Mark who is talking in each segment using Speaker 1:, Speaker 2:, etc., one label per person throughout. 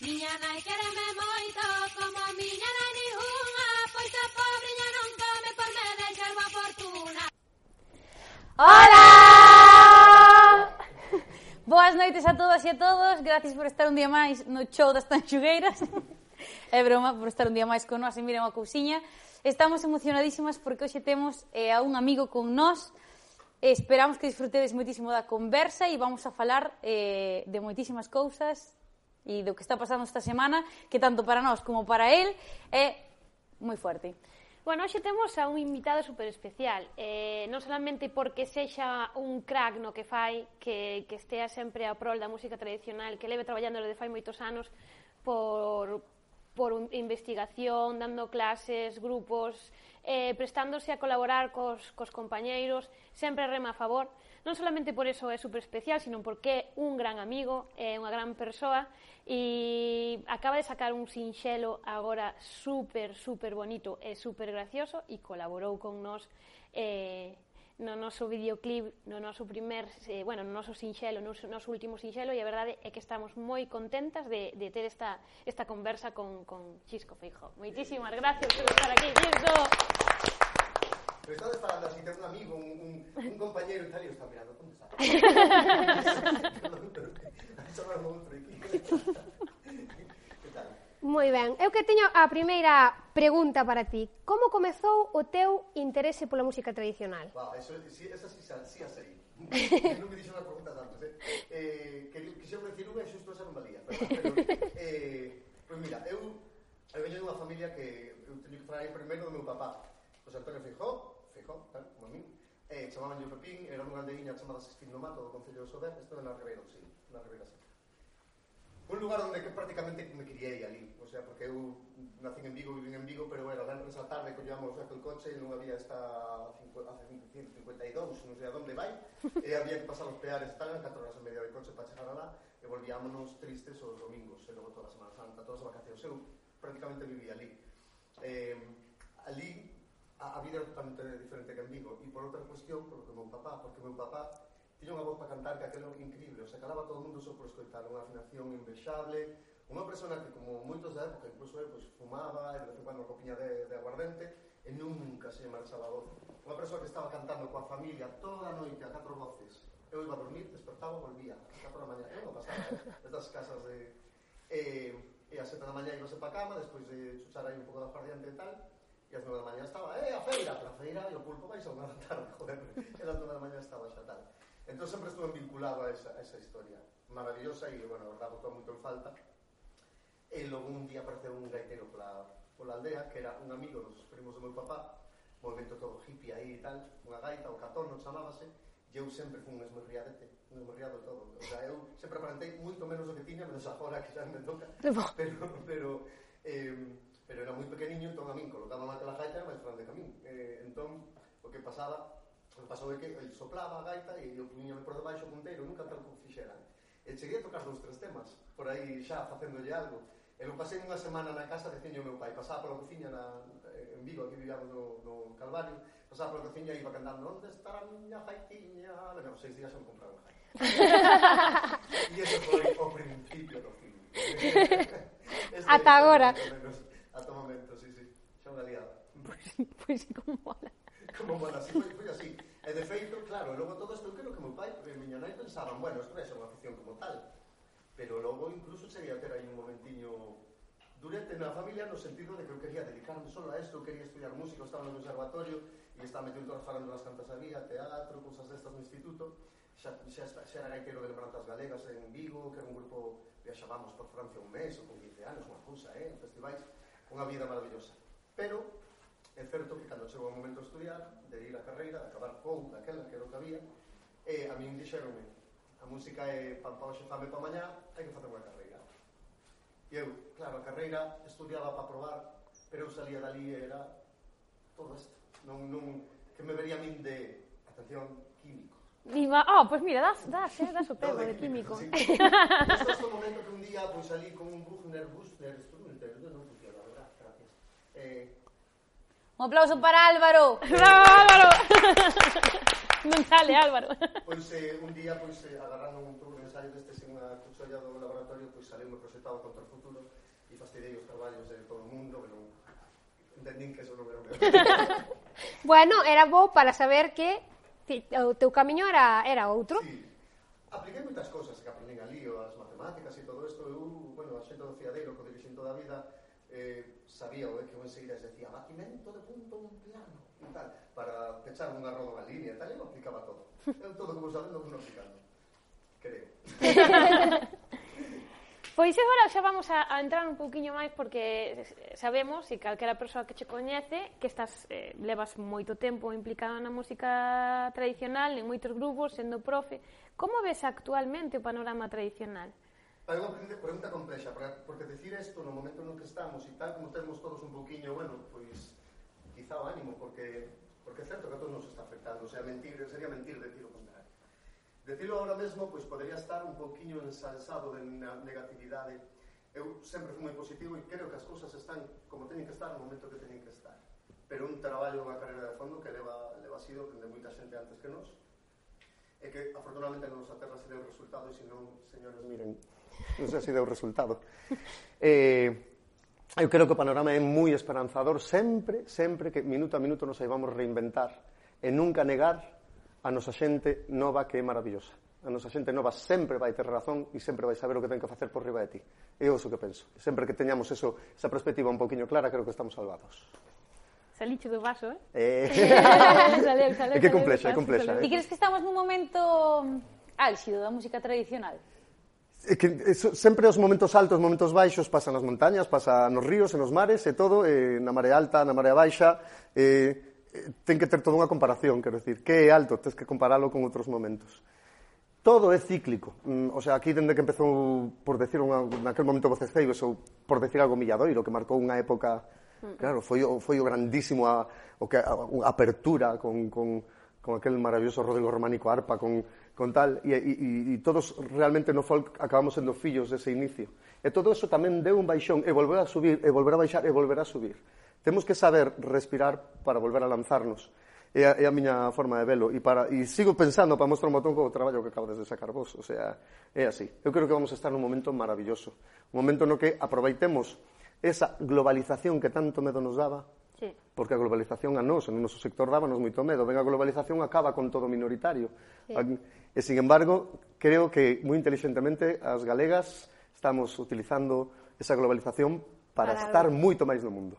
Speaker 1: Miña nai quereme moito como a nai ninguna Pois a pobriña non come por me deixar unha fortuna
Speaker 2: Hola! Boas noites a todas e a todos. Gracias por estar un día máis no show das tanxugueiras. É broma por estar un día máis con nós e miren a cousiña. Estamos emocionadísimas porque hoxe temos eh, a un amigo con nós. Esperamos que disfrutedes moitísimo da conversa e vamos a falar eh, de moitísimas cousas e do que está pasando esta semana, que tanto para nós como para el é moi fuerte.
Speaker 3: Bueno, hoxe temos a un invitado super especial, eh, non solamente porque sexa un crack no que fai, que, que estea sempre a prol da música tradicional, que leve traballando de fai moitos anos por, por un, investigación, dando clases, grupos, eh, prestándose a colaborar cos, cos compañeiros, sempre rema a favor, non solamente por eso é super especial, sino porque é un gran amigo, eh, é unha gran persoa e acaba de sacar un sinxelo agora super, super bonito e super gracioso e colaborou con nós eh, no noso videoclip, no noso primer, eh, bueno, no noso sinxelo, no noso último sinxelo, e a verdade é que estamos moi contentas de, de ter esta, esta conversa con, con Chisco Feijo. Moitísimas gracias por estar aquí, Chisco.
Speaker 4: Pero estaba falando así, ten un amigo, un, un, un compañero e tal, e eu estaba mirando, como está?
Speaker 5: Moi ben, eu que teño a primeira pregunta para ti. Como comezou o teu interese pola música tradicional?
Speaker 4: Wow, eso, sí, esa sí, sí a sei. non me dixo unha pregunta tanto. Eh? eh que, que sempre unha e xusto esa non valía. Pero, pero eh, pois pues mira, eu, eu veño dunha familia que eu teño que falar aí primeiro do meu papá, José Antonio Fijó, Cod, tal, como a mí, eh, chamaban yo Pepín, era unha aldeguinha chamada Sestín do Mato, do Concello de Sober, isto é na Ribeira, sí, na Ribeira Sacra. Un lugar onde que prácticamente me criei ali, o sea, porque eu nací en Vigo, vivín en Vigo, pero era bueno, a tarde collamos o saco el coche e non había esta hace 52, non sei a donde vai, e había que pasar os peares tal, en 4 horas e media de coche para chegar alá, e volvíamos tristes os domingos, e logo toda a Semana Santa, todas as vacacións, eu prácticamente vivía ali. Eh, ali a, a vida é totalmente diferente que en Vigo. E por outra cuestión, por que meu papá, porque meu papá tiña unha voz para cantar que aquilo increíble, o sea, calaba todo o mundo só por escoitar unha afinación invexable, unha persona que como moitos da época, incluso eu, pues, fumaba, e de vez en cando copiña de, de aguardente, e nunca se marchaba a voz. Unha persoa que estaba cantando coa familia toda a noite a catro voces, eu iba a dormir, despertaba, volvía, a catro da mañá, eu non pasaba, eh? estas casas de... Eh, e a sete da mañá ibase para cama, despois de chuchar aí un pouco da fardiante e tal, E as nove da mañá estaba, eh, a feira, a feira e o pulpo vais a unha da tarde, joder, e as nove da mañá estaba xa tal. Entón sempre estuve vinculado a esa, a esa historia maravillosa e, bueno, a verdade, moito en falta. E logo un día apareceu un gaitero pola, pola aldea, que era un amigo dos primos do meu papá, movimento todo hippie aí e tal, unha gaita, o catorno chamábase, e eu sempre fui un esmerriadete, un esmerriado todo. O sea, eu sempre aparentei moito menos do que tiña, menos agora que xa me toca, pero, pero eh, pero era moi pequeniño, entón a min colocaban aquela gaita máis grande que a min. Eh, entón, o que pasaba, o que pasou é que el soplaba a gaita e eu puñame por debaixo o punteiro, nunca tal como fixeran. E cheguei a tocar dous tres temas, por aí xa facéndolle algo. E lo pasei unha semana na casa de ciño meu pai, pasaba pola cociña na, eh, en Vigo, aquí vivíamos no, no Calvario, pasaba pola cociña e iba cantando Onde está a miña gaitiña? Bueno, seis días son comprar unha gaita. e ese foi o principio do fin.
Speaker 5: Ata agora.
Speaker 4: Menos,
Speaker 5: pois como mola.
Speaker 4: Como mola, así foi, foi así. E de feito, claro, logo todo isto creo que meu pai eh, e miña nai pensaban, bueno, isto é unha afición como tal. Pero logo incluso sería ter aí un momentiño durante na familia no sentido de que eu quería dedicarme solo a isto, eu quería estudiar música, estaba no conservatorio e estaba metido todas falando nas cantas había, teatro, cousas destas no instituto xa, xa, xa era gaitero de Lembranzas Galegas en Vigo, que era un grupo viaxábamos por Francia un mes ou con 15 anos, unha cousa, eh, en festivais, unha vida maravillosa. Pero É certo que cando chegou o momento de estudiar, de ir á carreira, de acabar con daquela que era o que había, e a min dixeronme, a música é pan pa hoxe, fame pa mañá, hai que facer unha carreira. E eu, claro, a carreira estudiaba para probar, pero eu salía dali e era todo isto. Non, non, que me vería a min de, atención, químico.
Speaker 5: Diva, oh, pois pues mira, das, das, eh, das o tema no, de, de químico. químico.
Speaker 4: Sí. Esto é o momento que un día pois, pues, salí con un Buchner, Buchner, Sturmenter, non funciona, verdad, gracias. Eh,
Speaker 2: Un aplauso para Álvaro.
Speaker 5: ¡Bravo, Álvaro! non sale, Álvaro.
Speaker 4: Pois eh, un día, pois, eh, agarrando un turno ensayo deste sen a cucholla do laboratorio, pois salí moi proxectado contra o futuro e fastidei os traballos de todo o mundo, pero entendín que eso non era o meu.
Speaker 5: bueno, era bo para saber que o teu camiño era, era outro.
Speaker 4: Sí. Apliquei moitas cosas que aprendín ali, as matemáticas e todo isto. Eu, uh, bueno, a xente do Fiadeiro, co dirixento da vida, eh, sabía o que Buenseguiras decía batimento de punto un plano e tal, para pechar unha roda unha línea tal, eu aplicaba todo eu todo como sabendo como aplicando creo
Speaker 3: Pois agora xa vamos a, a entrar un pouquiño máis porque sabemos, e calquera persoa que che coñece, que estás eh, levas moito tempo implicado na música tradicional, en moitos grupos, sendo profe. Como ves actualmente o panorama tradicional?
Speaker 4: hai unha pregunta complexa, porque decir isto no momento no que estamos e tal como temos todos un pouquiño, bueno, pois quizá o ánimo, porque porque é certo que a todos nos está afectando, o sea, mentir, sería mentir decir o contrario. Decirlo ahora mesmo, pois podería estar un poquinho ensalzado de negatividade. Eu sempre fui moi positivo e creo que as cousas están como teñen que estar no momento que teñen que estar. Pero un traballo, unha carreira de fondo que leva, leva sido de moita xente antes que nos, e que afortunadamente non nos aterra se o resultado e senón, señores, miren, non sei se deu resultado. Eh, eu creo que o panorama é moi esperanzador sempre, sempre que minuto a minuto nos saibamos reinventar e nunca negar a nosa xente nova que é maravillosa. A nosa xente nova sempre vai ter razón e sempre vai saber o que ten que facer por riba de ti. É o que penso. Sempre que teñamos eso, esa perspectiva un poquinho clara, creo que estamos salvados.
Speaker 3: Saliche do vaso, eh?
Speaker 4: eh...
Speaker 3: saleu, saleu,
Speaker 4: é que complexa, é complexa.
Speaker 2: E crees que estamos nun momento ah, álxido da música tradicional?
Speaker 4: É que eh, eso, sempre os momentos altos, os momentos baixos pasan nas montañas, pasa nos ríos en nos mares e todo, e na marea alta, na marea baixa, eh, eh, ten que ter toda unha comparación, quero decir, que é alto, tens que comparalo con outros momentos. Todo é cíclico. Mm, o sea, aquí dende que empezou, por decir, unha, naquel momento voces ou por decir algo milladoiro, que marcou unha época, mm. claro, foi, foi o grandísimo a, o que, a, a apertura con, con, con aquel maravilloso Rodrigo Románico Arpa, con con tal, e, e, e todos realmente no folk acabamos sendo fillos dese inicio. E todo eso tamén deu un baixón e volver a subir, e volver a baixar, e volver a subir. Temos que saber respirar para volver a lanzarnos. É a, é a miña forma de velo. E, para, e sigo pensando para mostrar un botón co traballo que acabades de sacar vos. O sea, é así. Eu creo que vamos a estar nun momento maravilloso. Un momento no que aproveitemos esa globalización que tanto medo nos daba
Speaker 3: Sí.
Speaker 4: Porque a globalización a nós, no noso sector dábanos moito medo. Ven a globalización acaba con todo minoritario. Sí. E, sin embargo, creo que moi inteligentemente as galegas estamos utilizando esa globalización para, para estar moito máis no mundo.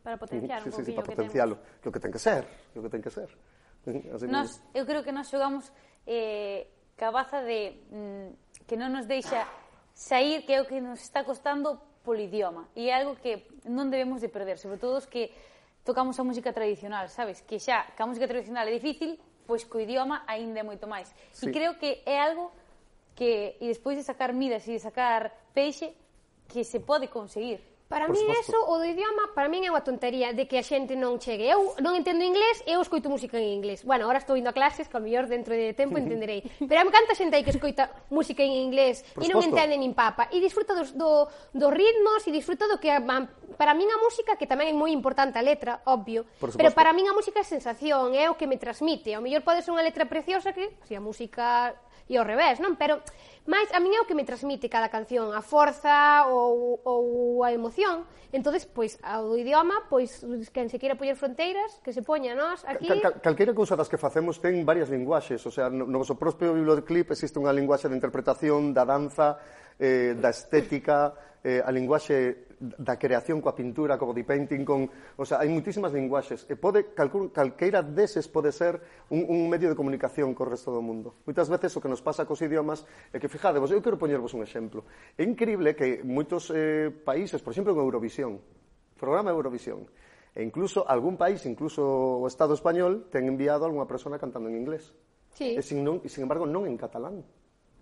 Speaker 3: Para potenciar
Speaker 4: sí,
Speaker 3: un
Speaker 4: sí, sí, para potencialo, que, que ten que ser, o que ten que ser.
Speaker 2: Así nos, eu creo que nós xogamos eh, cabaza de mm, que non nos deixa sair, que é o que nos está costando polo idioma. E é algo que non debemos de perder, sobre todo os que tocamos a música tradicional, sabes? Que xa, que a música tradicional é difícil, pois co idioma aínda é moito máis. Sí. E creo que é algo que, e despois de sacar midas e de sacar peixe, que se pode conseguir.
Speaker 5: Para mí eso, o do idioma, para min é unha tontería de que a xente non chegue. Eu non entendo inglés, eu escoito música en inglés. Bueno, agora estou indo a clases, que ao mellor dentro de tempo entenderei. Pero hai canta xente aí que escoita música en inglés e non entende nin papa. E disfruta dos, do, dos ritmos e disfruta do que... Para min a música, que tamén é moi importante a letra, obvio, pero para min a música é sensación, é o que me transmite. Ao mellor pode ser unha letra preciosa que, Si a música e ao revés, non? Pero máis a min é o que me transmite cada canción, a forza ou, ou a emoción situación, entonces pois ao idioma, pois quen se queira poñer fronteiras, que se poña nós aquí.
Speaker 4: Cal, cal, calquera cousa das que facemos ten varias linguaxes, o sea, no, no vosso propio biblioclip existe unha linguaxe de interpretación da danza, eh, da estética, eh, a linguaxe da creación coa pintura, co body painting, con... O sea, hai muitísimas linguaxes. E pode, calcul, calqueira deses pode ser un, un medio de comunicación co resto do mundo. Moitas veces o que nos pasa cos idiomas é que, fijadevos, eu quero poñervos un exemplo. É increíble que moitos eh, países, por exemplo, en Eurovisión, programa Eurovisión, e incluso algún país, incluso o Estado español, ten enviado a algunha persona cantando en inglés.
Speaker 5: Sí.
Speaker 4: E sin, non, e sin embargo non en catalán.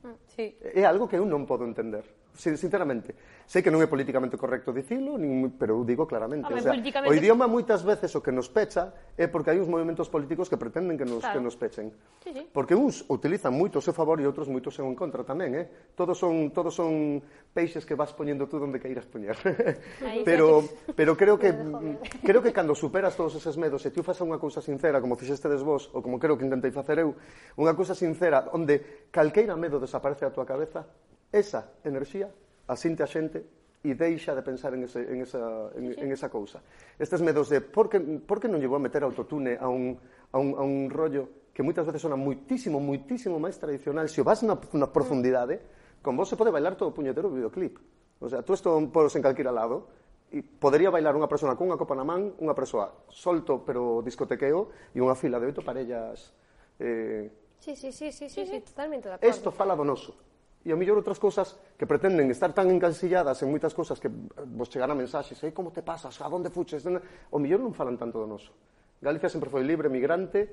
Speaker 2: Mm, sí.
Speaker 4: É algo que eu non podo entender sinceramente, sei que non é políticamente correcto dicilo, nin, pero eu digo claramente,
Speaker 3: Home,
Speaker 4: o, sea,
Speaker 3: políticamente...
Speaker 4: o idioma moitas veces o que nos pecha é porque hai uns movimentos políticos que pretenden que nos
Speaker 3: claro.
Speaker 4: que nos pechen.
Speaker 3: Sí, sí.
Speaker 4: Porque uns utilizan moito o seu favor e outros moito o seu en contra tamén, eh? Todos son todos son peixes que vas poñendo tú onde queiras poñer. pero pero creo que creo que cando superas todos eses medos e tú fas unha cousa sincera como fixestedes vos ou como creo que intentei facer eu, unha cousa sincera onde calqueira medo desaparece da tua cabeza, esa enerxía asinte a xente e deixa de pensar en, ese, en, esa, en, en esa cousa. Estes medos de por que, por que non llevou a meter autotune a un, a un, a un rollo que moitas veces sona muitísimo, muitísimo máis tradicional. Se o vas na, na profundidade, con vos se pode bailar todo o puñetero videoclip. O sea, tú esto podes en calquera lado, e podería bailar unha persona cunha copa na man, unha persoa solto pero discotequeo e unha fila de oito parellas eh,
Speaker 5: Sí, sí, sí, sí, sí, sí, totalmente de acordo.
Speaker 4: Isto fala do noso. E a mellor outras cousas que pretenden estar tan encasilladas en moitas cousas que vos chegarán mensaxes, aí como te pasas, a donde fuches, o mellor non falan tanto do noso. Galicia sempre foi libre, migrante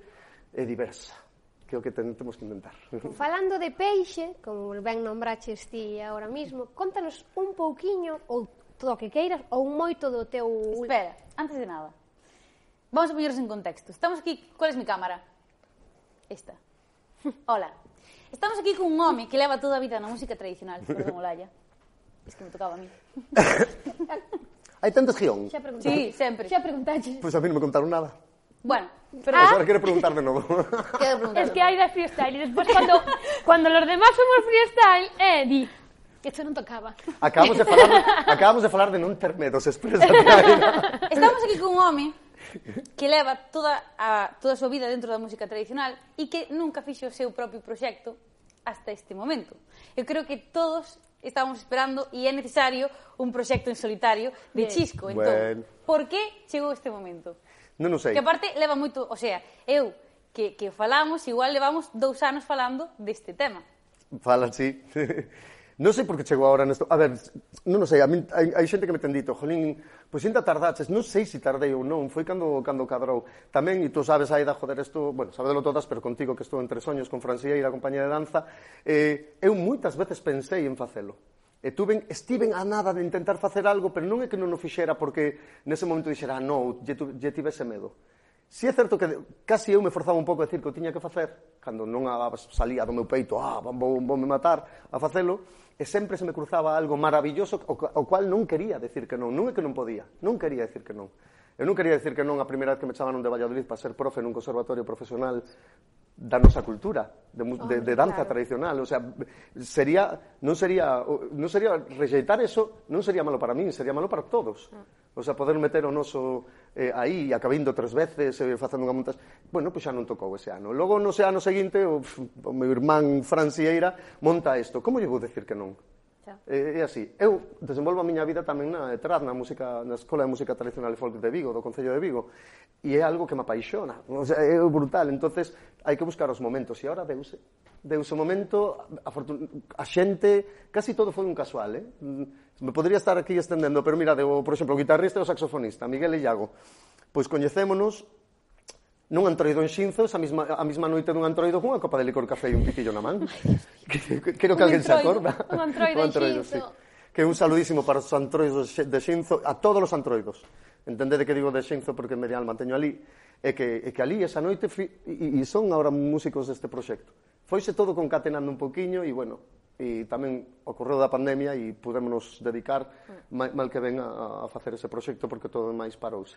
Speaker 4: e diversa que é o que ten, temos que intentar.
Speaker 5: Falando de peixe, como ben nombraches ti agora mismo, contanos un pouquiño ou todo o que queiras ou moito do teu...
Speaker 2: Espera, antes de nada, vamos a poñeros en contexto. Estamos aquí, cuál é mi cámara? Esta. Hola, Estamos aquí cun home que leva toda a vida na música tradicional, perdón, Olalla. Es que me tocaba a mí.
Speaker 4: Hai tantos guión?
Speaker 5: Xa preguntaste.
Speaker 2: Sí, sempre.
Speaker 5: Xa preguntaste.
Speaker 4: Pois pues a mí non me contaron nada.
Speaker 2: Bueno,
Speaker 4: pero
Speaker 2: ah,
Speaker 4: ahora quero preguntar de novo.
Speaker 2: Preguntar
Speaker 3: es que hai da freestyle e despois cando cando los demás somos freestyle, eh, di, Esto non tocaba.
Speaker 4: Acabamos de falar, acabamos de falar de non ter medos, expresa.
Speaker 2: Estamos aquí cun home que leva toda a, toda a súa vida dentro da música tradicional e que nunca fixo o seu propio proxecto hasta este momento. Eu creo que todos estábamos esperando e é necesario un proxecto en solitario de Chisco. Entón,
Speaker 4: bueno.
Speaker 2: por que chegou este momento?
Speaker 4: Non o sei.
Speaker 2: Que aparte leva moito, o sea, eu que, que falamos, igual levamos dous anos falando deste tema.
Speaker 4: Falan, sí. Non sei por que chegou agora nesto... A ver, non, sei, a min, hai, hai xente que me ten dito, jolín, pois ainda tardaches, non sei se si tardei ou non, foi cando, cando cadrou. Tamén, e tú sabes, Aida, joder, isto, bueno, sabedelo todas, pero contigo que estou entre soños con Francieira, compañía de danza, eh, eu moitas veces pensei en facelo. E tuven, estiven a nada de intentar facer algo, pero non é que non o fixera porque nese momento dixera, ah, non, lle, lle tivese medo. Si é certo que casi eu me forzaba un pouco a decir que o tiña que facer, cando non a, salía do meu peito, ah, vou, vou me matar a facelo, e sempre se me cruzaba algo maravilloso o cual non quería decir que non, non é que non podía, non quería decir que non. Eu non quería decir que non a primeira vez que me chamaron de Valladolid para ser profe nun conservatorio profesional da nosa cultura, de, de, de danza
Speaker 5: claro.
Speaker 4: tradicional, o sea, sería non sería non sería rexeitar eso, non sería malo para min, sería malo para todos. Ah. O sea, poder meter o noso eh, aí, acabei indo tres veces, eh, facendo unha montas... Bueno, pois xa non tocou ese ano. Logo, no ese ano seguinte, o, o meu irmán Francieira monta isto. Como lle vou decir que non?
Speaker 2: Xa.
Speaker 4: É, é así. Eu desenvolvo a miña vida tamén na ETRAD, na, música, na Escola de Música Tradicional e Folk de Vigo, do Concello de Vigo, e é algo que me apaixona, o sea, é brutal. entonces hai que buscar os momentos, e agora deuse. Deuse o momento, a, a, a xente, casi todo foi un casual, eh? Me podría estar aquí estendendo, pero mirade, o, por exemplo, o guitarrista e o saxofonista, Miguel e Iago, pois coñecémonos nun antroido en Xinzos, a mesma, a mesma noite dun antroido cunha copa de licor café e un pitillo na man. Creo que alguén se acorda.
Speaker 3: Un antroido, en Xinzo.
Speaker 4: Que un saludísimo para os antroidos de Xinzo, a todos os antroidos. Entendede que digo de Xinzo porque media alma teño ali. E que, e que ali esa noite, fi, e, e son ahora músicos deste proxecto. Foise todo concatenando un poquinho e, bueno, e tamén ocorreu da pandemia e pudémonos dedicar mm. mal, mal que ven a, a facer ese proxecto porque todo máis parouse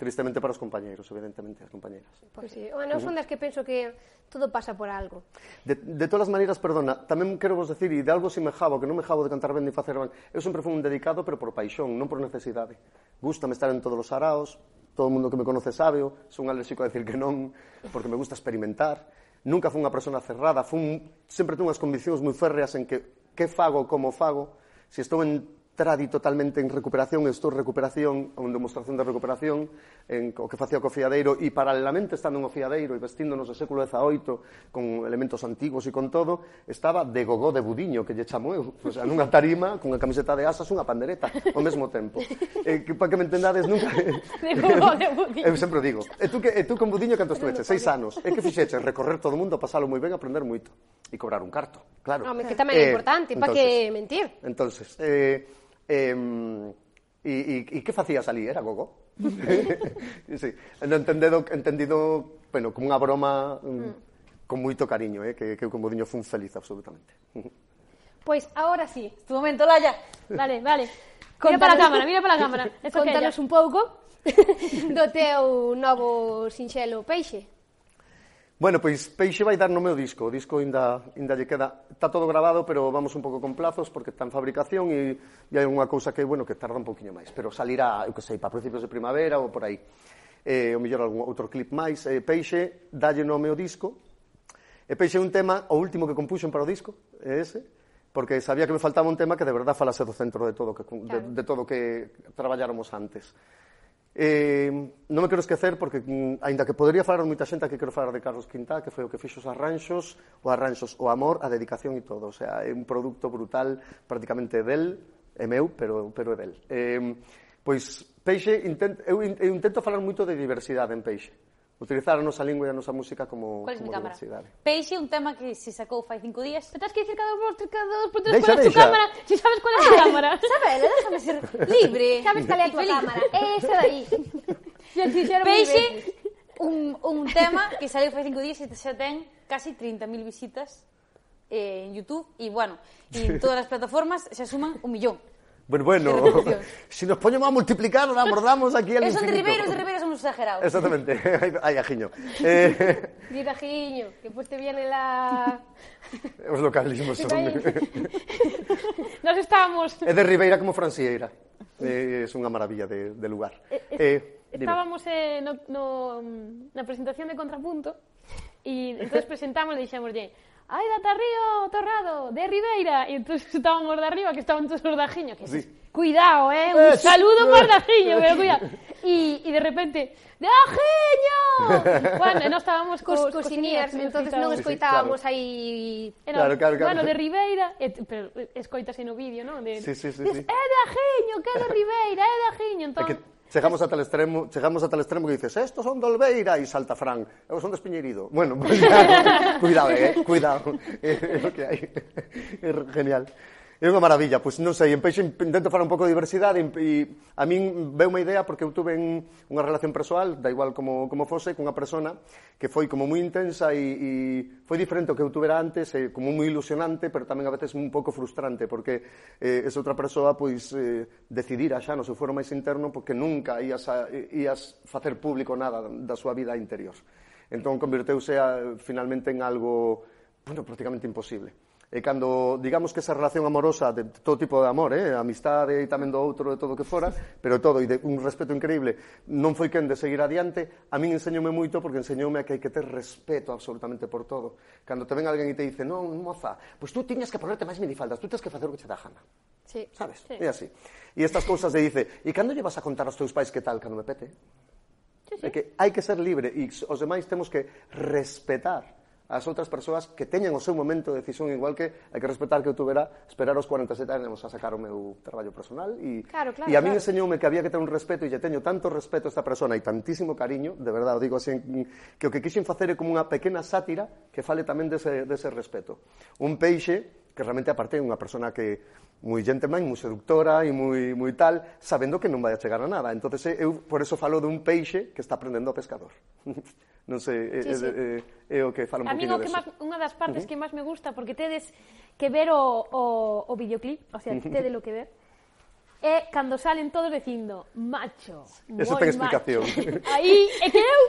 Speaker 4: tristemente para os compañeiros, evidentemente, as compañeras.
Speaker 5: Pois sí, bueno, son das que penso que todo pasa por algo.
Speaker 4: De, de todas as maneiras, perdona, tamén quero vos decir, e de algo si me jabo, que non me jabo de cantar ben ni facer ben, eu sempre fui un dedicado, pero por paixón, non por necesidade. Gústame estar en todos os araos, todo o mundo que me conoce sabe, son alérxico a decir que non, porque me gusta experimentar, nunca fui unha persona cerrada, fun, sempre tuve unhas convicións moi férreas en que que fago, como fago, se estou en tradi totalmente en recuperación, estou en recuperación, en demostración de recuperación, en o que facía co fiadeiro e paralelamente estando no fiadeiro e vestíndonos do século XVIII con elementos antigos e con todo, estaba de gogó de budiño, que lle chamo eu, o sea, nunha tarima, cunha camiseta de asas, unha pandereta ao mesmo tempo. Eh, que, para que me entendades, nunca...
Speaker 3: de gogó de budiño.
Speaker 4: Eu sempre digo, e tú, que, e tú con budiño canto estuveche? Seis anos. E que fixeches? Recorrer todo o mundo, pasalo moi ben, aprender moito. E cobrar un carto, claro.
Speaker 5: Home, que tamén é eh, importante, para que mentir.
Speaker 4: Entonces, eh, Eh, e, e, e que facías ali? Era gogo? sí. Entendido, entendido bueno, como unha broma mm. mm. con moito cariño, eh, que, que eu como diño fun feliz absolutamente.
Speaker 5: Pois, pues ahora sí,
Speaker 2: tu momento, Laia.
Speaker 3: Vale, vale. Mira para a cámara, mira para a cámara.
Speaker 5: Contanos un pouco do teu novo sinxelo peixe.
Speaker 4: Bueno, pois Peixe vai dar no meu disco, o disco ainda, ainda lle queda, está todo grabado, pero vamos un pouco con plazos, porque está en fabricación e, e hai unha cousa que, bueno, que tarda un poquinho máis, pero salirá, eu que sei, para principios de primavera ou por aí, eh, ou mellor algún outro clip máis, eh, Peixe dalle no meu disco, e Peixe é un tema, o último que compuxen para o disco, é ese, porque sabía que me faltaba un tema que de verdad falase do centro de todo que,
Speaker 5: claro.
Speaker 4: de, de todo que traballáramos antes. Eh, non me quero esquecer porque mm, aínda que podería falar moita xente que quero falar de Carlos Quintá, que foi o que fixo os arranxos, o arranxos, o amor, a dedicación e todo, o sea, é un produto brutal prácticamente del, é meu, pero pero é del. Eh, pois Peixe intento, eu, eu intento falar moito de diversidade en Peixe. Utilizar a nosa lingua e a nosa música como,
Speaker 2: ¿Cuál es mi
Speaker 4: como
Speaker 2: cámara?
Speaker 4: diversidade
Speaker 2: Peixe, un tema que se sacou fai cinco días.
Speaker 3: Te tens que dicir cada dos, cada dos por tres
Speaker 4: Deixa,
Speaker 3: cuál es tu
Speaker 4: deixa.
Speaker 3: cámara, si sabes cuál es tu cámara.
Speaker 2: Sabela, déjame ser libre.
Speaker 5: Sabes cal é a tua cámara? Esa de aí.
Speaker 3: Ya te hicieron mil
Speaker 2: Peixe, un, un tema que saliu fai cinco días e xa ten casi 30.000 visitas eh, en YouTube e, bueno, en todas as plataformas xa suman un millón.
Speaker 4: Bueno, bueno, si nos ponemos a multiplicar, la abordamos aquí al
Speaker 2: Eso de Ribeiro, de Ribeiro somos exagerados.
Speaker 4: Exactamente. Ay, ajiño. Eh...
Speaker 5: Dile ajiño, que pues te viene la...
Speaker 4: Os localismos son...
Speaker 3: Nos estábamos...
Speaker 4: É de Ribeira como Francieira. Eh, é unha maravilla de, de lugar.
Speaker 3: Eh, eh estábamos eh, no, no, mm, na presentación de Contrapunto e entonces presentamos e dixemos, ai, da Tarrío, Torrado, de Ribeira. E entonces estábamos de arriba, que estaban todos os dajiños. Que,
Speaker 4: sí.
Speaker 3: ¡Cuidado, eh, un
Speaker 4: eh,
Speaker 3: saludo para os dajiños, pero cuidado. E, e de repente, ¡Dajiño! bueno, nós estábamos
Speaker 5: cos,
Speaker 3: cos
Speaker 5: cosinías, entonces non
Speaker 4: escoitábamos aí...
Speaker 5: Sí,
Speaker 4: claro.
Speaker 5: Aí...
Speaker 4: claro, claro, claro.
Speaker 3: Bueno, de Ribeira, e, pero escoitase no vídeo, non? De,
Speaker 4: sí, sí, sí,
Speaker 3: des,
Speaker 4: sí.
Speaker 3: É eh, dajiño, que é de Ribeira, é eh,
Speaker 4: dajiño.
Speaker 3: Entón,
Speaker 4: que Chegamos ata tal extremo, chegamos ata tal extremo que dices, estos son de Olveira e salta Fran, eu son de Bueno, pues, cuidado, cuidado, eh, cuidado. É eh, o que hai. É genial. É unha maravilla, pois non sei, en peixe intento falar un pouco de diversidade e a min veu unha idea porque eu tuve unha relación persoal, da igual como, como fose, cunha persona que foi como moi intensa e, e foi diferente ao que eu tuvera antes, eh, como moi ilusionante, pero tamén a veces un pouco frustrante, porque eh, esa outra persoa pois eh, decidira xa no seu foro máis interno porque nunca ías, a, ías facer público nada da súa vida interior. Entón converteuse a, finalmente en algo bueno, prácticamente imposible. E cando digamos que esa relación amorosa de todo tipo de amor, eh, amistade e tamén do outro, de todo o que fora, pero todo e de un respeto increíble, non foi quen de seguir adiante, a min enseñoume moito porque enseñoume a que hai que ter respeto absolutamente por todo. Cando te ven alguén e te dice, "Non, moza, pois tú tiñas que ponerte máis minifaldas, tú tens que facer o que che dá gana."
Speaker 5: Sí.
Speaker 4: ¿Sabes?
Speaker 3: Sí.
Speaker 4: E así. E estas cousas de dice, "E cando lle vas a contar aos teus pais que tal cando me pete?"
Speaker 3: Sí, sí.
Speaker 4: É que hai que ser libre e os demais temos que respetar as outras persoas que teñan o seu momento de decisión igual que hai que respetar que eu tuvera esperar os 47 anos a sacar o meu traballo personal e,
Speaker 5: claro, claro,
Speaker 4: e a mí
Speaker 5: claro.
Speaker 4: enseñoume que había que ter un respeto e lle teño tanto respeto a esta persona e tantísimo cariño, de verdade, digo así que o que quixen facer é como unha pequena sátira que fale tamén dese, dese respeto un peixe que realmente aparte é unha persona que moi gentleman, moi seductora e moi, moi tal, sabendo que non vai a chegar a nada. entonces eu por eso falo dun peixe que está aprendendo a pescador. non sei, é,
Speaker 5: eh, sí.
Speaker 4: é, é, é o que fala un poquinho deso.
Speaker 3: A mí unha das partes uh -huh. que máis me gusta, porque tedes que ver o, o, o videoclip, o sea, tedes lo que ver, é cando salen todos dicindo macho, Esa
Speaker 4: ten explicación.
Speaker 3: aí, é que eu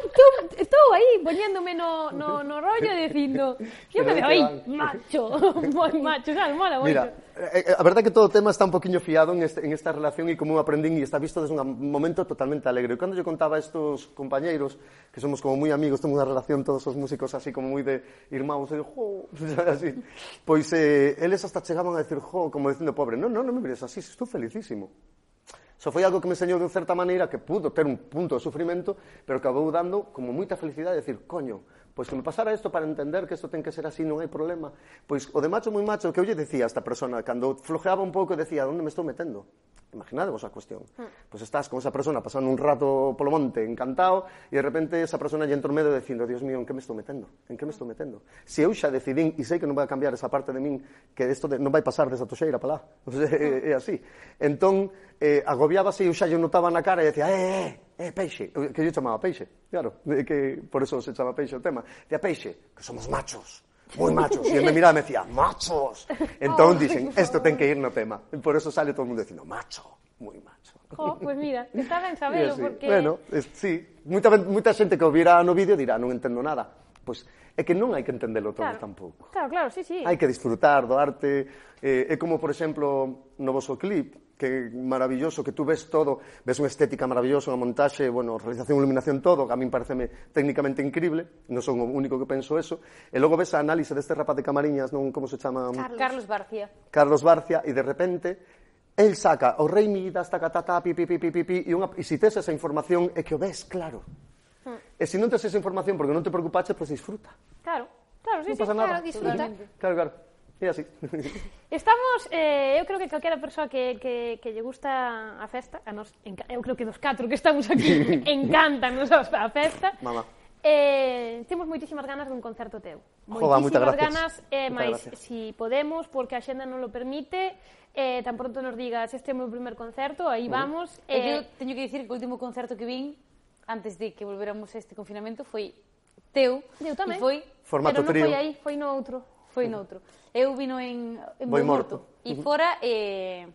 Speaker 3: estou aí poñéndome no, no, no rollo dicindo, eu me veo aí, macho, moi macho, sabes, mola moito.
Speaker 4: Mira, eh, eh, a verdade é que todo o tema está un poquinho fiado en, este, en esta relación e como aprendín e está visto desde un momento totalmente alegre. Cando yo contaba a estos compañeiros, que somos como moi amigos, temos unha relación todos os músicos así como moi de irmãos, e jo, así, pois eh, eles hasta chegaban a decir, jo, como dicindo, pobre, non, non, non me mires así, estou felicísimo máximo. Só foi algo que me enseñou de certa maneira que pudo ter un punto de sufrimento, pero acabou dando como moita felicidade, de decir, coño, Pois que me pasara isto para entender que isto ten que ser así, non hai problema. Pois o de macho moi macho, que eu lle dicía a esta persona, cando flojeaba un pouco, decía, onde me estou metendo? Imaginadevos a cuestión. Mm. Pois estás con esa persona pasando un rato polo monte, encantado, e de repente esa persona lle entrou medo dicindo, Dios mío, en que me estou metendo? En que me estou metendo? Se si eu xa decidín, e sei que non vai cambiar esa parte de min, que isto de, non vai pasar desa toxeira para lá. Pois, é, é, é así. Entón, eh, agobiábase e eu xa lle notaba na cara e decía, eh, eh, eh eh, peixe, eh, que yo chamaba peixe, claro, eh, que por eso se chama peixe o tema, De peixe, que somos machos, moi machos, e me miraba e me decía, machos, entón dixen, esto ten que ir no tema, e por eso sale todo o mundo dicindo, macho, moi macho.
Speaker 3: Jo, pois pues mira, está ben sabelo,
Speaker 4: así,
Speaker 3: porque...
Speaker 4: Bueno, es, sí, moita, moita xente que o vira no vídeo dirá, non entendo nada, pois pues, é que non hai que entendelo todo
Speaker 3: claro,
Speaker 4: tampouco.
Speaker 3: Claro, claro, sí, sí.
Speaker 4: Hai que disfrutar do arte, eh, é como, por exemplo, no vosso clip, que maravilloso, que tú ves todo, ves unha estética maravillosa, unha montaxe, bueno, realización, iluminación, todo, que a min pareceme técnicamente increíble, non son o único que penso eso, e logo ves a análise deste rapaz de Camariñas, non como se chama?
Speaker 2: Carlos, Carlos Barcia.
Speaker 4: Carlos Barcia, e de repente el saca oh, o rei Midas, tacatata, pi, pi, pi, pi, pi, pi, e, unha, e si tes esa información é que o ves claro. Hmm. E se non tes esa información porque non te preocupaches, pois pues disfruta.
Speaker 3: Claro, claro, sí,
Speaker 4: non
Speaker 3: sí,
Speaker 5: claro, disfruta.
Speaker 4: Claro, claro. É así.
Speaker 3: Estamos, eh, eu creo que calquera persoa que, que, que lle gusta a festa, a nos, enca, eu creo que dos catro que estamos aquí, encantan a festa.
Speaker 4: Mamá.
Speaker 3: Eh, temos moitísimas ganas dun concerto teu.
Speaker 4: Joda,
Speaker 3: moitísimas ganas, eh, máis si podemos, porque a xenda non lo permite, eh, tan pronto nos digas, este é o meu primer concerto, aí vamos.
Speaker 2: Mm.
Speaker 3: Eh, eu
Speaker 2: teño que dicir que o último concerto que vin, antes de que volveramos a este confinamento, foi teu.
Speaker 3: Eu tamén.
Speaker 2: E foi,
Speaker 4: Formato
Speaker 3: pero non
Speaker 4: trío.
Speaker 3: foi aí, foi no outro.
Speaker 2: Foi noutro. Eu vino en, en
Speaker 4: Boi Morto.
Speaker 2: E fora... Eh,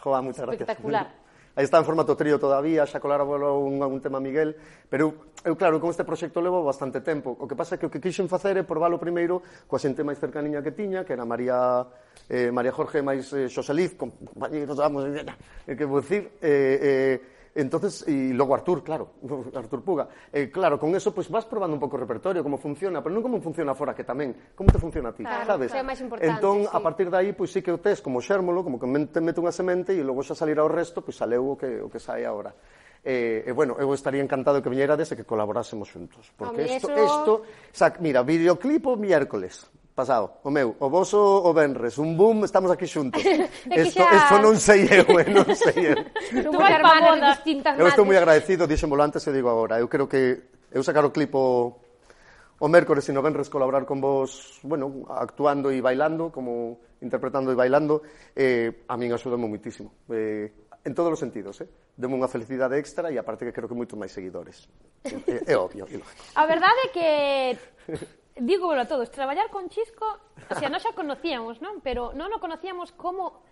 Speaker 4: Joa, moitas gracias.
Speaker 2: Espectacular.
Speaker 4: Aí está en formato trío todavía, xa colaborou un, un tema Miguel, pero eu, eu claro, con este proxecto levo bastante tempo. O que pasa é que o que quixen facer é probalo primeiro coa xente máis cercaniña que tiña, que era María eh, María Jorge máis eh, Xoseliz, compañeros, vamos, eh, que vou dicir, eh, eh, Entonces, y luego Artur, claro, Artur Puga. Eh, claro, con eso pues vas probando un pouco o repertorio, como funciona, pero non como funciona fora, que tamén, como te funciona a ti,
Speaker 5: claro,
Speaker 4: sabes?
Speaker 5: Claro, máis importante,
Speaker 4: entón,
Speaker 5: sí.
Speaker 4: a partir de aí, pois pues, sí que o tes como xérmolo, como que te mete unha semente e logo xa salirá o resto, pois pues, saleu o que, o que sae agora. Eh, e, eh, eh, bueno, eu estaría encantado que viñerades e que colaborásemos xuntos. Porque isto,
Speaker 5: eso...
Speaker 4: isto, o mira, mira, videoclipo miércoles, pasado. O meu, o voso o Benres, un boom, estamos aquí xuntos. Isto,
Speaker 5: xa...
Speaker 4: esto non sei eu, eh, non sei eu.
Speaker 3: Son
Speaker 5: moi
Speaker 3: hermana
Speaker 5: de distintas
Speaker 4: Eu estou moi agradecido, díxemolo antes e digo agora. Eu creo que eu sacar o clip o, o mércores e no Benres colaborar con vos, bueno, actuando e bailando, como interpretando e bailando, eh, a min axudame moitísimo. Eh, en todos os sentidos, eh? Deme unha felicidade extra e aparte que creo que moito máis seguidores. É, é obvio, é lógico.
Speaker 3: A verdade é que digo a todos, traballar con Chisco, o sea, nós xa conocíamos, non? Pero non o conocíamos como...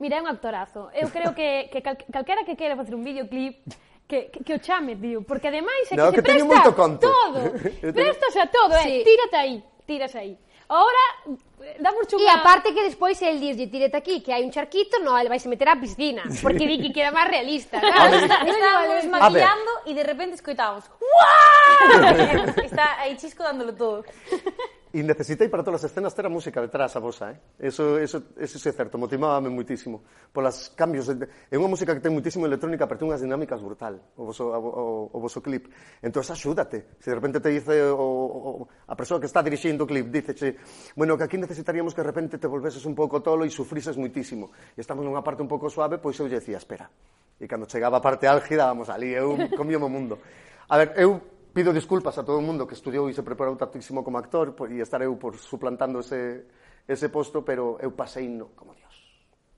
Speaker 3: Mira, é un actorazo. Eu creo que, que cal, calquera que quere facer un videoclip que, que, que o chame, tío, porque ademais é que,
Speaker 4: no,
Speaker 3: se
Speaker 4: que
Speaker 3: se presta todo. Prestas a todo, eh?
Speaker 5: sí.
Speaker 3: tírate aí, tírase aí. Ora dá por chunga.
Speaker 5: E
Speaker 3: a
Speaker 5: parte que despois el diz, tirete aquí, que hai un charquito, no, el vai se meter á piscina, porque di que queda máis realista. Claro,
Speaker 2: está,
Speaker 4: ah, estábamos
Speaker 2: maquillando e de repente escoitamos. Está aí Chisco dándolo todo.
Speaker 4: E necesitei para todas as escenas ter a música detrás a vosa, eh? Eso, eso, eso é certo, motivábame muitísimo. Polas cambios, de... é unha música que ten muitísimo electrónica, pero ten unhas dinámicas brutal, o voso, o, o, o voso clip. Entón, axúdate. Se de repente te dice o, o, a persoa que está dirixindo o clip, diceche, bueno, que aquí necesitaríamos que de repente te volveses un pouco tolo e sufrises muitísimo. E estamos nunha parte un pouco suave, pois eu lle decía, espera. E cando chegaba a parte álgida, vamos, ali, eu comíamos o mundo. A ver, eu Pido disculpas a todo o mundo que estudiou e se preparou tantísimo como actor e estar eu por suplantando ese, ese posto, pero eu pasei no como Dios.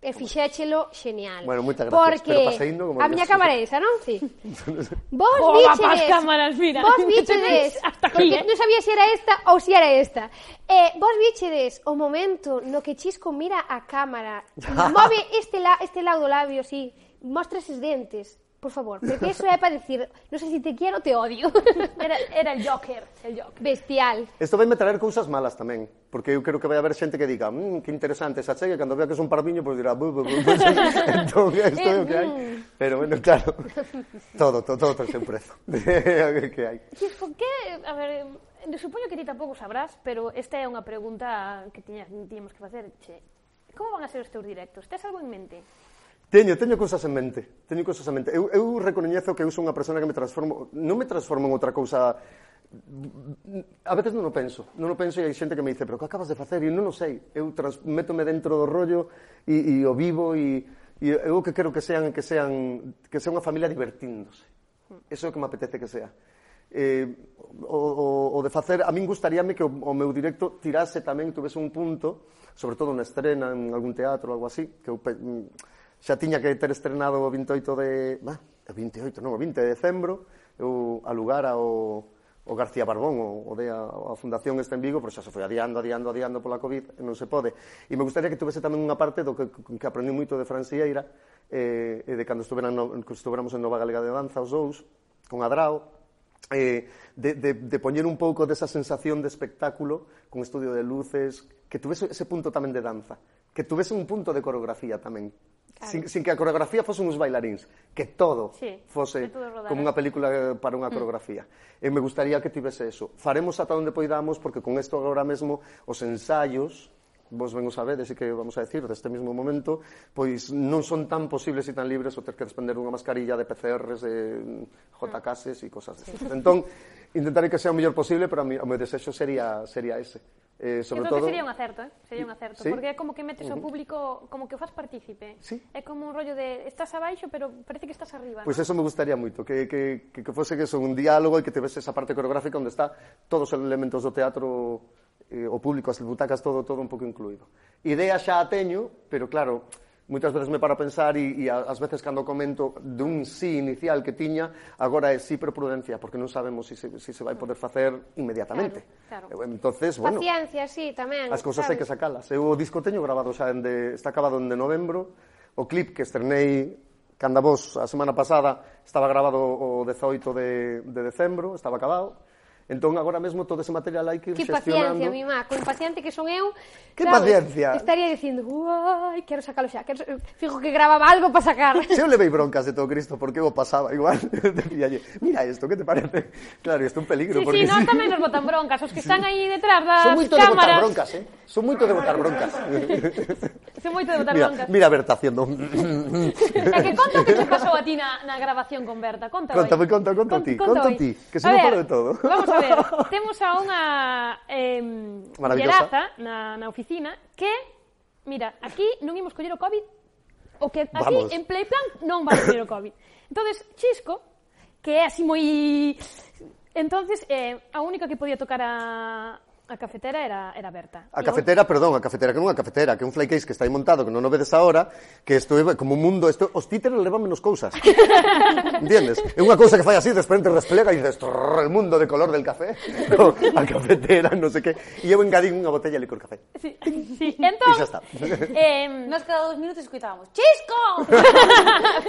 Speaker 5: E fixéchelo genial.
Speaker 4: Bueno, moitas gracias,
Speaker 5: Porque
Speaker 4: pero pasei no como
Speaker 5: a
Speaker 4: Dios.
Speaker 5: miña cámara é esa, non? Sí. vos oh,
Speaker 3: bicheres... cámaras, mira.
Speaker 5: Vos
Speaker 3: bicheres... Hasta aquí,
Speaker 5: porque
Speaker 3: eh?
Speaker 5: non sabía se si era esta ou se si era esta. Eh, vos bichedes o momento no que Chisco mira a cámara, move este, la, este lado do labio, sí, mostra eses dentes, Por favor, porque eso é para decir, non sei sé si se te quiero ou te odio.
Speaker 3: Era, era el Joker, el Joker.
Speaker 5: Bestial.
Speaker 4: Isto vai me traer cousas malas tamén, porque eu creo que vai haber xente que diga, mmm, que interesante esa chega, cando vea que son parviño, pois pues dirá, bu, bu, bu, pues, entón, isto é o que hai. Mm. Pero, bueno, claro, todo, todo, todo ten seu prezo. que hai.
Speaker 3: Que, que, a ver, supoño que ti tampouco sabrás, pero esta é unha pregunta que tiñas, tiñamos que facer, che. Como van a ser os teus directos? Tes algo en mente?
Speaker 4: Teño, teño cousas en mente, teño cousas en mente. Eu, eu recoñezo que eu sou unha persona que me transformo, non me transformo en outra cousa a veces non o penso, non o penso e hai xente que me dice, pero que acabas de facer? E non o sei, eu transmétome dentro do rollo e, e o vivo e, e eu o que quero que sean que sean que sea unha familia divertíndose. Eso é o que me apetece que sea. Eh, o, o, o de facer, a min gustaríame que o, o meu directo tirase tamén, tuvese un punto, sobre todo na estrena, en algún teatro, ou algo así, que eu mm, xa tiña que ter estrenado o 28 de... Ah, 28, non, o 20 de decembro, eu alugara o, o García Barbón, o, o de a, a Fundación está en Vigo, pero xa se foi adiando, adiando, adiando pola Covid, e non se pode. E me gustaría que tuvese tamén unha parte do que, que aprendi moito de Fran Sieira, eh, e de cando estuveran, no, que estuveramos en Nova Galega de Danza, os dous, con Adrao, eh, de, de, de poñer un pouco desa sensación de espectáculo con estudio de luces, que tuvese ese punto tamén de danza, que tuvese un punto de coreografía tamén, Claro. Sin, sin que a coreografía fosen uns bailaríns, que todo
Speaker 3: sí,
Speaker 4: fose
Speaker 3: que todo rodara.
Speaker 4: como unha película eh, para unha mm. coreografía. Mm. E me gustaría que tivese eso. Faremos ata onde poidamos, porque con esto agora mesmo os ensaios vos ven o sabedes e que vamos a decir deste mesmo momento, pois non son tan posibles e tan libres o ter que despender unha mascarilla de PCRs, de mm, ah. JKs e cosas desas. Sí. Entón, intentaré que sea o mellor posible, pero a mi, o meu desexo sería, sería ese. Eh, sobre todo...
Speaker 3: sería un acerto, eh? sería un acerto,
Speaker 4: ¿Sí?
Speaker 3: porque é como que metes uh -huh. público, como que o faz partícipe.
Speaker 4: ¿Sí?
Speaker 3: É como un rollo de estás abaixo, pero parece que estás arriba.
Speaker 4: Pois pues
Speaker 3: ¿no?
Speaker 4: eso me gustaría moito, que, que, que, que fose que eso, un diálogo e que te ves esa parte coreográfica onde está todos os elementos do teatro, eh, o público, as butacas, todo, todo un pouco incluído. Idea xa a teño, pero claro, Moitas veces me paro a pensar e, e as veces cando comento dun sí inicial que tiña, agora é sí pero prudencia, porque non sabemos se si se, si se vai poder facer inmediatamente.
Speaker 3: Claro, claro.
Speaker 4: Entonces, bueno,
Speaker 5: Paciencia, sí, tamén.
Speaker 4: As cousas hai que sacalas. Eu o disco teño grabado xa en de, está acabado en de novembro. O clip que estrenei canda vos a semana pasada estaba grabado o 18 de, de decembro, estaba acabado Entón, agora mesmo, todo ese material hai que ir
Speaker 5: que
Speaker 4: xestionando.
Speaker 5: Que paciencia, mi má, con paciente que son eu...
Speaker 4: Que paciencia?
Speaker 5: Estaría dicindo, uai, quero sacalo xa, quero... fijo que grababa algo para sacar.
Speaker 4: Se eu levei broncas de todo Cristo, porque eu pasaba igual. Mira isto, que te parece? Claro, isto é un peligro.
Speaker 3: Sí,
Speaker 4: porque...
Speaker 3: sí, no, tamén nos botan broncas, os que están aí detrás das
Speaker 4: son moito cámaras... De botar broncas, eh? Son moito de botar broncas.
Speaker 3: son moito de botar
Speaker 4: mira,
Speaker 3: broncas.
Speaker 4: Mira Berta haciendo...
Speaker 3: é eh, que conta que te pasou a ti na, na grabación con Berta, conta
Speaker 4: Conta,
Speaker 3: conta,
Speaker 4: conta, conta ti, conta,
Speaker 3: conta
Speaker 4: ti, que se me de todo.
Speaker 3: Vamos a ver, temos a unha eh,
Speaker 4: Maravillosa.
Speaker 3: na, na oficina que, mira, aquí non imos coller o COVID, o que aquí
Speaker 4: Vamos.
Speaker 3: en Playplan non vamos coller o COVID. entonces Chisco, que é así moi... entonces eh, a única que podía tocar a, A cafetera era, era aberta.
Speaker 4: A cafetera, perdón, a cafetera que non é a cafetera, que é un fly case que está aí montado, que non o vedes agora, que isto é como un mundo, isto, os títeres levan menos cousas. Entiendes? É unha cousa que fai así, de repente resplega e dices, el mundo de color del café. No, a cafetera, non sei que. E eu engadín unha botella de licor café.
Speaker 3: Sí, sí. Entón,
Speaker 4: e xa está.
Speaker 3: Eh,
Speaker 2: nos cada dos minutos escutábamos, Chisco!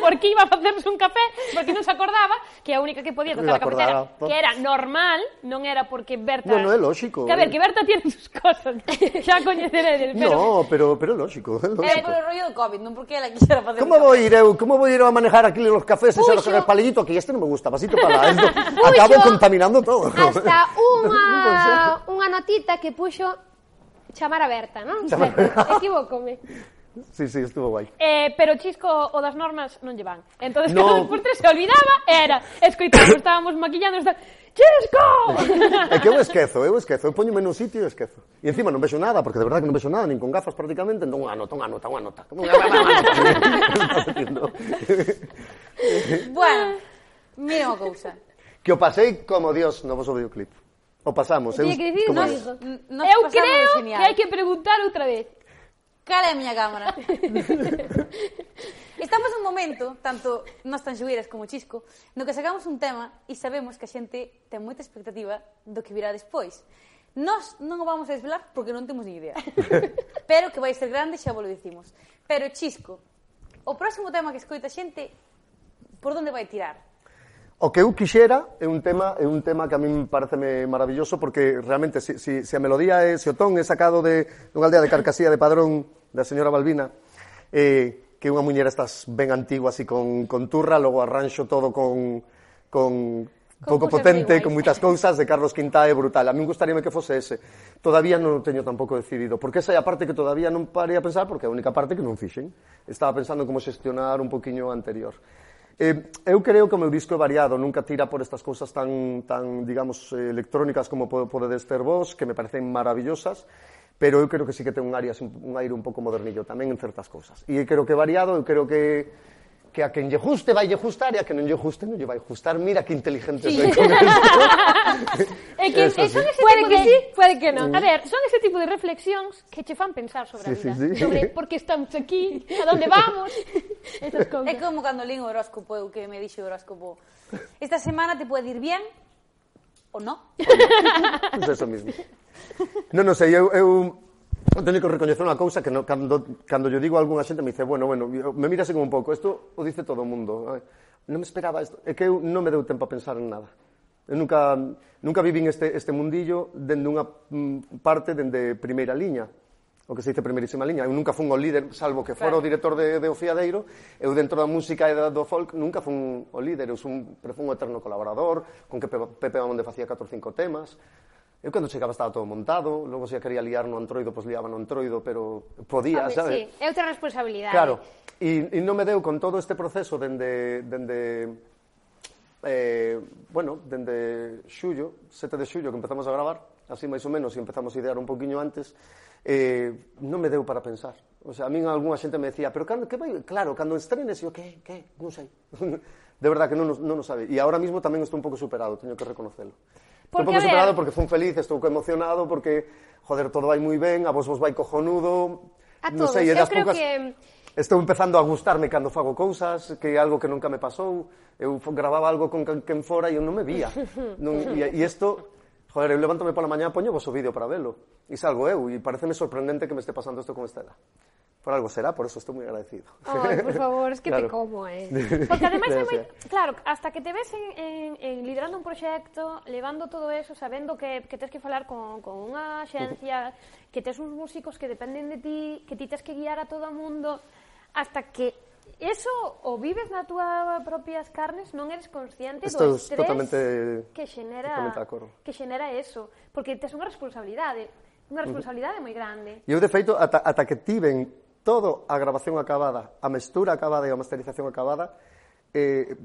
Speaker 3: porque iba a facerse un café, porque non se acordaba que a única que podía tocar a cafetera,
Speaker 4: ah,
Speaker 3: que era normal, non era porque Berta...
Speaker 4: Bueno, é lógico.
Speaker 3: Que a ver, porque Berta tiene sus cosas. Xa coñeceredes, pero...
Speaker 4: No, pero, pero lógico, é lógico.
Speaker 2: Por o rollo do COVID, non porque ela quixera facer...
Speaker 4: Como vou ir eu? Como vou ir eu a manejar aquí los cafés
Speaker 3: Puxo.
Speaker 4: e el los palillito? Que este non me gusta, vasito para esto. Acabo contaminando todo.
Speaker 5: Hasta unha, unha notita que puxo chamar a Berta, non?
Speaker 4: Chamar...
Speaker 5: Equivócome.
Speaker 4: Sí, sí, estuvo guai.
Speaker 3: Eh, pero Chisco o das normas non lle van. Entón,
Speaker 4: no.
Speaker 3: cada por tres se olvidaba, era escoitar, estábamos maquillando, estábamos Chisco!
Speaker 4: É que eu esquezo, eu esquezo. Eu poñome nun sitio e esquezo. E encima non vexo nada, porque de verdade que non vexo nada, nin con gafas prácticamente, entón ah, unha nota, unha nota, unha nota.
Speaker 2: bueno, mira unha cousa.
Speaker 4: Que o pasei como Dios no vosso videoclip. O pasamos. Eu,
Speaker 5: que dicir,
Speaker 2: nos, nos
Speaker 3: eu creo que hai que preguntar outra vez.
Speaker 2: Cala é a miña cámara. Estamos nun momento, tanto nós tan xugueiras como Chisco, no que sacamos un tema e sabemos que a xente ten moita expectativa do que virá despois. Nós non o vamos a desvelar porque non temos ni idea. Pero que vai ser grande xa vos lo dicimos. Pero Chisco, o próximo tema que escoita a xente por onde vai tirar?
Speaker 4: O que eu quixera é un tema é un tema que a min pareceme maravilloso porque realmente se, se, si a melodía é se o ton é sacado de dunha aldea de Carcasía de Padrón da señora Balbina eh, que unha muñera estas ben antigua así con, con turra, logo arranxo todo con, con pouco potente, con moitas cousas, de Carlos Quintá é brutal. A mí gustaríame que fose ese. Todavía non o teño tampouco decidido, porque esa é a parte que todavía non parei a pensar, porque é a única parte que non fixen. Estaba pensando como xestionar un poquinho anterior. Eh, eu creo que o meu disco é variado, nunca tira por estas cousas tan, tan digamos, eh, electrónicas como podedes ter vos, que me parecen maravillosas, pero eu creo que sí que ten un, área, un aire un pouco modernillo tamén en certas cousas. E eu creo que variado, eu creo que que a quen lle guste vai lle gustar e a quen non lle guste non lle vai gustar. Mira que inteligente sí. soy con esto.
Speaker 3: É que
Speaker 4: Eso sí.
Speaker 5: Puede que
Speaker 3: de...
Speaker 5: sí, puede que non.
Speaker 3: A ver, son ese tipo de reflexións que che fan pensar sobre a
Speaker 4: Sí,
Speaker 3: vida.
Speaker 4: sí, sí.
Speaker 3: Sobre por que estamos aquí, a dónde vamos, esas cousas.
Speaker 2: É como cando lín o horóscopo, eu que me dixo o horóscopo. Esta semana te pode ir bien ou no.
Speaker 4: Pues eso mismo. Non, non sei, eu, eu teño que recoñecer unha cousa que no, cando, cando yo digo a algunha xente me dice, bueno, bueno, me mirase como un pouco, isto o dice todo o mundo. Ai, non me esperaba isto, é que eu non me deu tempo a pensar en nada. Eu nunca, nunca vivín este, este mundillo dende unha mm, parte dende primeira liña, o que se dice primeirísima liña. Eu nunca fun o líder, salvo que fora
Speaker 3: claro.
Speaker 4: o director de, de Ofiadeiro, eu dentro da música e da, do folk nunca fun o líder, eu fun, pero fun o eterno colaborador, con que Pepe Amonde facía 4 ou 5 temas, Eu cando chegaba estaba todo montado, logo se a quería liar no antroido, pois liaba no antroido, pero podía,
Speaker 5: ver,
Speaker 4: sabe?
Speaker 5: Sí, é outra responsabilidade.
Speaker 4: Claro, e, e non me deu con todo este proceso dende, dende eh, bueno, dende xullo, 7 de xullo que empezamos a gravar, así máis ou menos, e empezamos a idear un poquinho antes, eh, non me deu para pensar. O sea, a min algunha xente me decía, pero cando, que vai? Claro, cando estrenes, eu, que, que, non sei. de verdad que non, non o sabe. E agora mismo tamén estou un pouco superado, teño que reconocelo.
Speaker 3: Porque, estou pouco
Speaker 4: superado porque fun feliz, estou emocionado porque, joder, todo vai moi ben, a vos vos vai cojonudo.
Speaker 5: A
Speaker 4: non
Speaker 5: todos,
Speaker 4: sei,
Speaker 5: eu creo
Speaker 4: poucas...
Speaker 5: que
Speaker 4: estou empezando a gustarme cando fago cousas, que é algo que nunca me pasou. Eu gravaba algo con quen fora e eu non me vía. Non, e isto Joder, eu levántame pola mañá, poño vos o vídeo para velo. E salgo eu, e pareceme sorprendente que me este pasando isto con Estela. Por algo será, por eso estou moi agradecido.
Speaker 5: Ay, por favor, es que
Speaker 4: claro.
Speaker 5: te como, eh.
Speaker 3: Porque ademais é moi... Claro, hasta que te ves en, en, en liderando un proxecto, levando todo eso, sabendo que, que tens que falar con, con unha xencia, que tes uns músicos que dependen de ti, que ti tens que guiar a todo o mundo, hasta que Eso o vives na túa propias carnes, non eres consciente
Speaker 4: Esto
Speaker 3: do estrés
Speaker 4: totalmente,
Speaker 3: que xenera
Speaker 4: totalmente
Speaker 3: que xenera eso, porque tes unha responsabilidade, unha responsabilidade moi grande.
Speaker 4: E eu de feito ata, ata que tiven todo a grabación acabada, a mestura acabada e a masterización acabada, eh,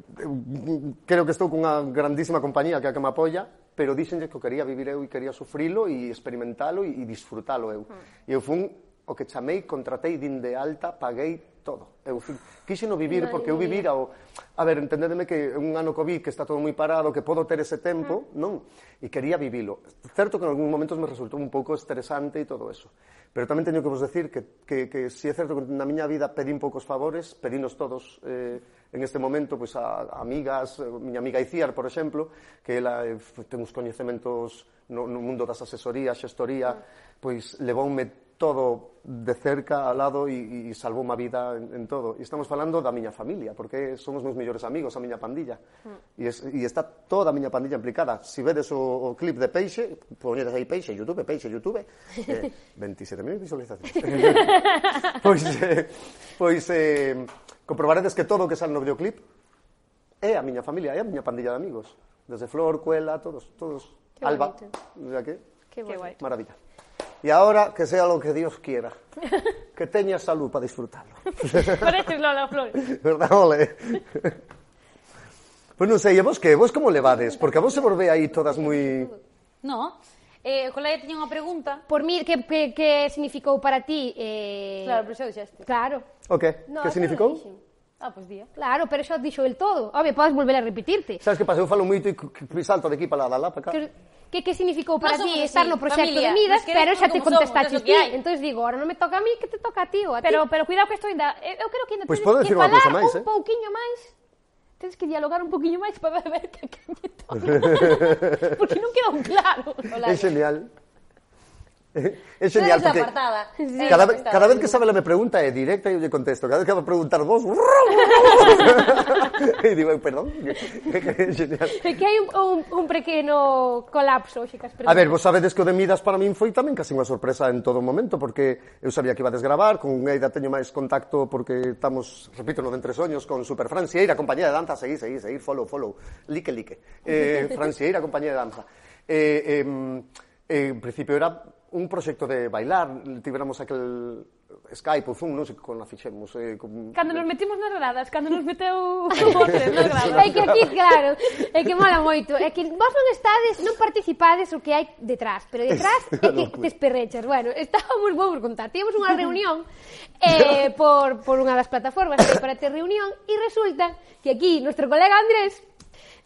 Speaker 4: creo que estou cunha grandísima compañía que é a que me apoia, pero dixenlle que o quería vivir eu e quería sufrilo e experimentalo e, e disfrutalo eu. Mm. E eu fun o que chamei, contratei, din de alta, paguei todo. Eu quixeno vivir, porque eu vivira o... A ver, entendedeme que un ano Covid, que está todo moi parado, que podo ter ese tempo, non? E quería vivilo. Certo que en algúns momentos me resultou un pouco estresante e todo eso. Pero tamén teño que vos decir que, que, que si é certo que na miña vida pedín poucos favores, pedinos todos... Eh, en este momento pois, a, a amigas, a miña amiga Iciar, por exemplo, que ela eh, ten uns coñecementos no, no mundo das asesorías, xestoría, pois levoume todo de cerca, al lado e, e salvou má vida en, en todo. E estamos falando da miña familia, porque somos meus mellores amigos, a miña pandilla. Mm. E, es, e está toda a miña pandilla implicada. Se si vedes o, o clip de Peixe, poñedes aí Peixe, Youtube, Peixe, Youtube, eh, 27.000 visualizacións. pois, eh, pois eh, comprobaredes que todo o que sale no videoclip é a miña familia, é a miña pandilla de amigos. Desde Flor, Cuela, todos, todos.
Speaker 5: Qué
Speaker 4: Alba, o sea que,
Speaker 5: Qué,
Speaker 3: Qué guai.
Speaker 4: Maravilla. Y ahora que sea lo que Dios quiera. Que teñas salud para disfrutarlo.
Speaker 3: Pareces Lola Flores.
Speaker 4: ¿Verdad, ole? Pois non sei, e vos que? Vos como levades? Porque a vos se volve aí todas moi...
Speaker 2: No. Eh, o colega tiña unha pregunta.
Speaker 5: Por mí, que, que, que significou para ti? Eh...
Speaker 2: Claro, pero xa dixeste.
Speaker 5: Claro.
Speaker 4: O que?
Speaker 5: No,
Speaker 4: que significou?
Speaker 2: Ah, pois día.
Speaker 5: Claro, pero xa dixo el todo. Obvio, podes volver a repetirte.
Speaker 4: Sabes que pasa? Eu falo moito e salto de aquí para lá, para cá.
Speaker 5: Que, que que significou para ti estar no proxecto
Speaker 2: familia,
Speaker 5: de Midas, pero xa te contestaches ti. Entón digo, ahora non me toca a mí, que te toca a ti ou a ti.
Speaker 3: Pero, pero cuidado que isto ainda... Eu eh, creo que ainda pues
Speaker 4: tens
Speaker 3: que falar
Speaker 4: máis,
Speaker 3: un
Speaker 4: eh?
Speaker 3: pouquiño máis tens que dialogar un pouquiño máis para ver que, que me toca. Porque non quedou claro.
Speaker 4: É genial.
Speaker 2: Es
Speaker 4: genial porque
Speaker 2: apartada.
Speaker 4: Cada, cada vez que Sabela me pregunta es directa yo le contesto. Cada vez que va a preguntar vos... e digo, perdón. é genial.
Speaker 5: É que hai un, un, un pequeno colapso, xicas.
Speaker 4: A ver, vos sabedes que o de Midas para min foi tamén casi unha sorpresa en todo momento, porque eu sabía que iba a desgravar, con Eida teño máis contacto porque estamos, repito, no de entre soños, con Super Francieira, compañía de danza, seguir, seguir, seguir, follow, follow, like, like. Eh, Francieira, compañía de danza. Eh, eh, eh, en principio era un proxecto de bailar, tiveramos aquel Skype ou Zoom, non sei con a fixemos. Eh, con...
Speaker 3: Cando nos metimos nas gradas, cando nos meteu o bote nas gradas.
Speaker 5: é que aquí, claro, é que mola moito. É que vos non estades, non participades o que hai detrás, pero detrás é que te esperrechas. Bueno, estábamos, vou vos contar, tivemos unha reunión eh, por, por unha das plataformas para ter reunión e resulta que aquí, nuestro colega Andrés,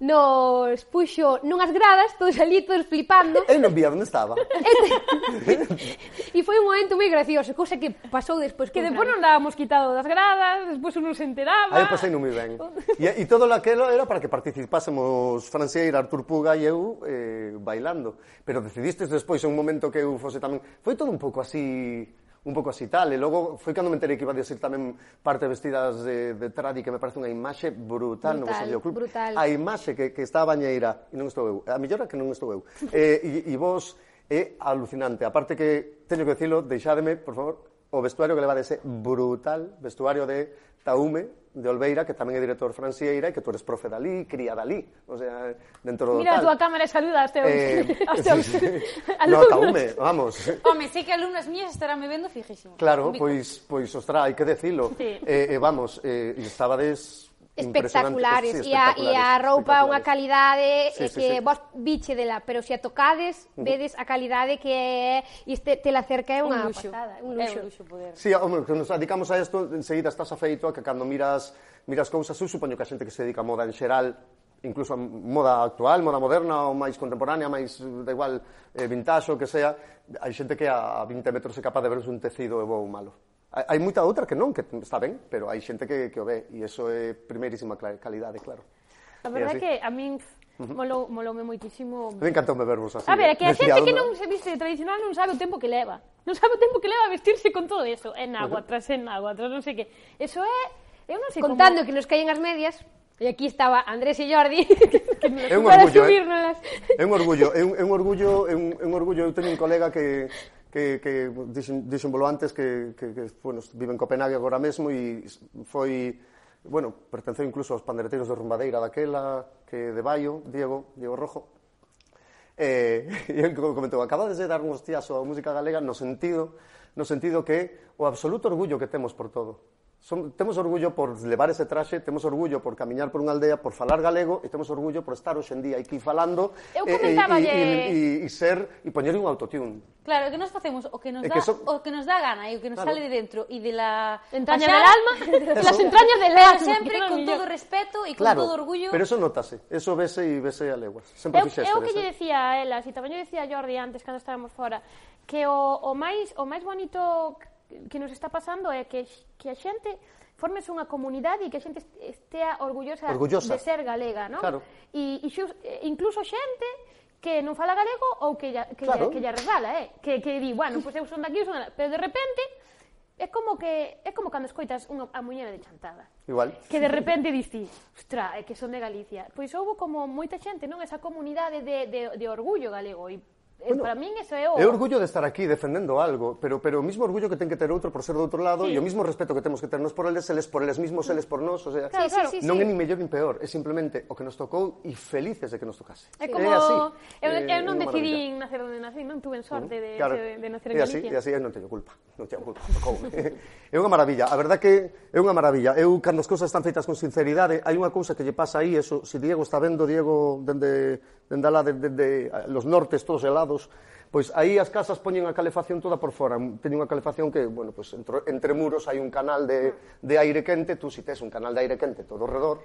Speaker 5: nos puxo nunhas gradas, todos ali, todos flipando.
Speaker 4: Eu non vía onde estaba.
Speaker 5: E foi un momento moi gracioso, cousa que pasou despois.
Speaker 3: Que despois non dábamos quitado das gradas, despois non se enteraba.
Speaker 4: Aí pasei non moi ben. E, e todo aquilo era para que participásemos Franceira, Artur Puga e eu eh, bailando. Pero decidistes despois, en un momento que eu fose tamén... Foi todo un pouco así un pouco así tal. E logo foi cando me enterei que iba a dicir tamén parte vestidas de, de tradi que me parece unha imaxe brutal,
Speaker 5: brutal
Speaker 4: no Museo Club.
Speaker 5: Brutal.
Speaker 4: A imaxe que, que está a bañeira, e non estou eu, a mellora que non estou eu, eh, e, e vos é alucinante. Aparte que, teño que dicilo, deixádeme, por favor, o vestuario que levades é brutal, vestuario de Taume, de Olveira, que tamén é director francieira e que tú eres profe dali, cría dali, o sea, dentro do
Speaker 3: Mira
Speaker 4: tal.
Speaker 3: a túa cámara e saluda aos teus,
Speaker 4: eh,
Speaker 3: aos teus
Speaker 4: sí, sí.
Speaker 3: alumnos.
Speaker 4: No, taume, vamos.
Speaker 2: Home, sei que alumnos mías estarán me vendo fijísimo.
Speaker 4: Claro, pois, pois, pues, pues, ostra, hai que decilo.
Speaker 3: Sí.
Speaker 4: Eh, eh, vamos, eh, estabades
Speaker 5: espectaculares,
Speaker 4: sí, espectaculares,
Speaker 5: e a, e a roupa unha calidade
Speaker 4: sí,
Speaker 5: eh,
Speaker 4: sí,
Speaker 5: que
Speaker 4: sí.
Speaker 5: vos dela, pero se a tocades vedes a calidade que é e este te la cerca é unha un
Speaker 2: luxo,
Speaker 5: pasada, un luxo.
Speaker 2: É un luxo poder.
Speaker 4: Sí, home, que nos dedicamos a isto, enseguida estás afeito a que cando miras miras cousas, eu supoño que a xente que se dedica a moda en xeral incluso a moda actual, moda moderna ou máis contemporánea, máis da igual eh, vintage ou que sea, hai xente que a 20 metros é capaz de ver un tecido e bo ou malo. Hai moita outra que non, que está ben, pero hai xente que, que o ve, e iso é primerísima calidade, claro.
Speaker 3: A verdade
Speaker 4: é
Speaker 3: que a min molou, moloume moitísimo...
Speaker 4: Me encantoume vervos así.
Speaker 3: A ver, ¿eh? é que a xente que non se viste tradicional non sabe o tempo que leva. Non sabe o tempo que leva vestirse con todo eso. En agua, tras en agua, tras non sei que. Eso é... Eu non sei
Speaker 5: Contando
Speaker 3: como...
Speaker 5: que nos caen as medias, E aquí estaba Andrés e Jordi
Speaker 4: é ¿eh?
Speaker 3: un
Speaker 4: orgullo, para
Speaker 3: subirnos.
Speaker 4: É un orgullo, é un, é un orgullo, é un, é un orgullo. Eu teño un colega que que, que dixen, dixenvolo antes que, que, que bueno, vive en Copenhague agora mesmo e foi bueno, pertenceu incluso aos pandereteiros de Rumbadeira daquela, que de Baio, Diego, Diego Rojo, eh, e el comentou, acabades de dar un hostiazo á música galega no sentido, no sentido que o absoluto orgullo que temos por todo Son, temos orgullo por levar ese traxe, temos orgullo por camiñar por unha aldea, por falar galego e temos orgullo por estar hoxe en día aquí falando
Speaker 3: Eu
Speaker 4: e, e, e, e, ser e poñer un autotune.
Speaker 2: Claro, que nos facemos o que nos,
Speaker 4: e
Speaker 2: da,
Speaker 4: que
Speaker 2: o que nos dá gana e o que nos
Speaker 4: claro.
Speaker 2: sale de dentro e de la entraña
Speaker 3: del alma, de las entrañas del alma,
Speaker 2: sempre con todo respeto e con
Speaker 4: claro,
Speaker 2: todo orgullo.
Speaker 4: Pero eso notase, eso vese e vese a leguas. Sempre
Speaker 3: eu,
Speaker 4: fixeste.
Speaker 3: Eu que lle decía a ela, si tamén lle decía a Jordi antes cando estábamos fora, que o, o máis o máis bonito que nos está pasando é que, que a xente formes unha comunidade e que a xente estea orgullosa,
Speaker 4: orgullosa.
Speaker 3: de ser galega, non?
Speaker 4: Claro.
Speaker 3: E, e incluso xente que non fala galego ou que ya, que,
Speaker 4: claro.
Speaker 3: ya, que ya resbala, eh? Que, que di, bueno, pois pues eu son daqui, eu son daqui. Pero de repente, é como que é como cando escoitas unha a muñera de chantada.
Speaker 4: Igual.
Speaker 3: Que de repente dici, ostra, é que son de Galicia. Pois houve como moita xente, non? Esa comunidade de, de, de orgullo galego e Eh, bueno, para min eso é o...
Speaker 4: É orgullo de estar aquí defendendo algo, pero pero o mismo orgullo que ten que ter outro por ser do outro lado
Speaker 3: sí.
Speaker 4: e o mismo respeto que temos que ternos por eles, eles por eles mismos, eles por nós, o sea,
Speaker 3: claro, claro,
Speaker 5: sí, sí,
Speaker 4: non
Speaker 5: sí.
Speaker 4: é ni mellor nin peor, é simplemente o que nos tocou e felices de que nos tocase.
Speaker 3: É como é
Speaker 4: así.
Speaker 3: Eu,
Speaker 4: eh,
Speaker 3: eu non
Speaker 4: decidín
Speaker 3: nacer onde nací, non tuve sorte de, mm,
Speaker 4: claro.
Speaker 3: de, de nacer en Galicia.
Speaker 4: E así, é así, non teño culpa, non teño culpa, tocou. é unha maravilla, a verdad que é unha maravilla. Eu cando as cousas están feitas con sinceridade, hai unha cousa que lle pasa aí, eso, se si Diego está vendo, Diego dende dende alá, de, de, de, los nortes todos helados, pois aí as casas poñen a calefacción toda por fora. Teñen unha calefacción que, bueno, pois entre, entre muros hai un canal de, de aire quente, tú si tes un canal de aire quente todo ao redor,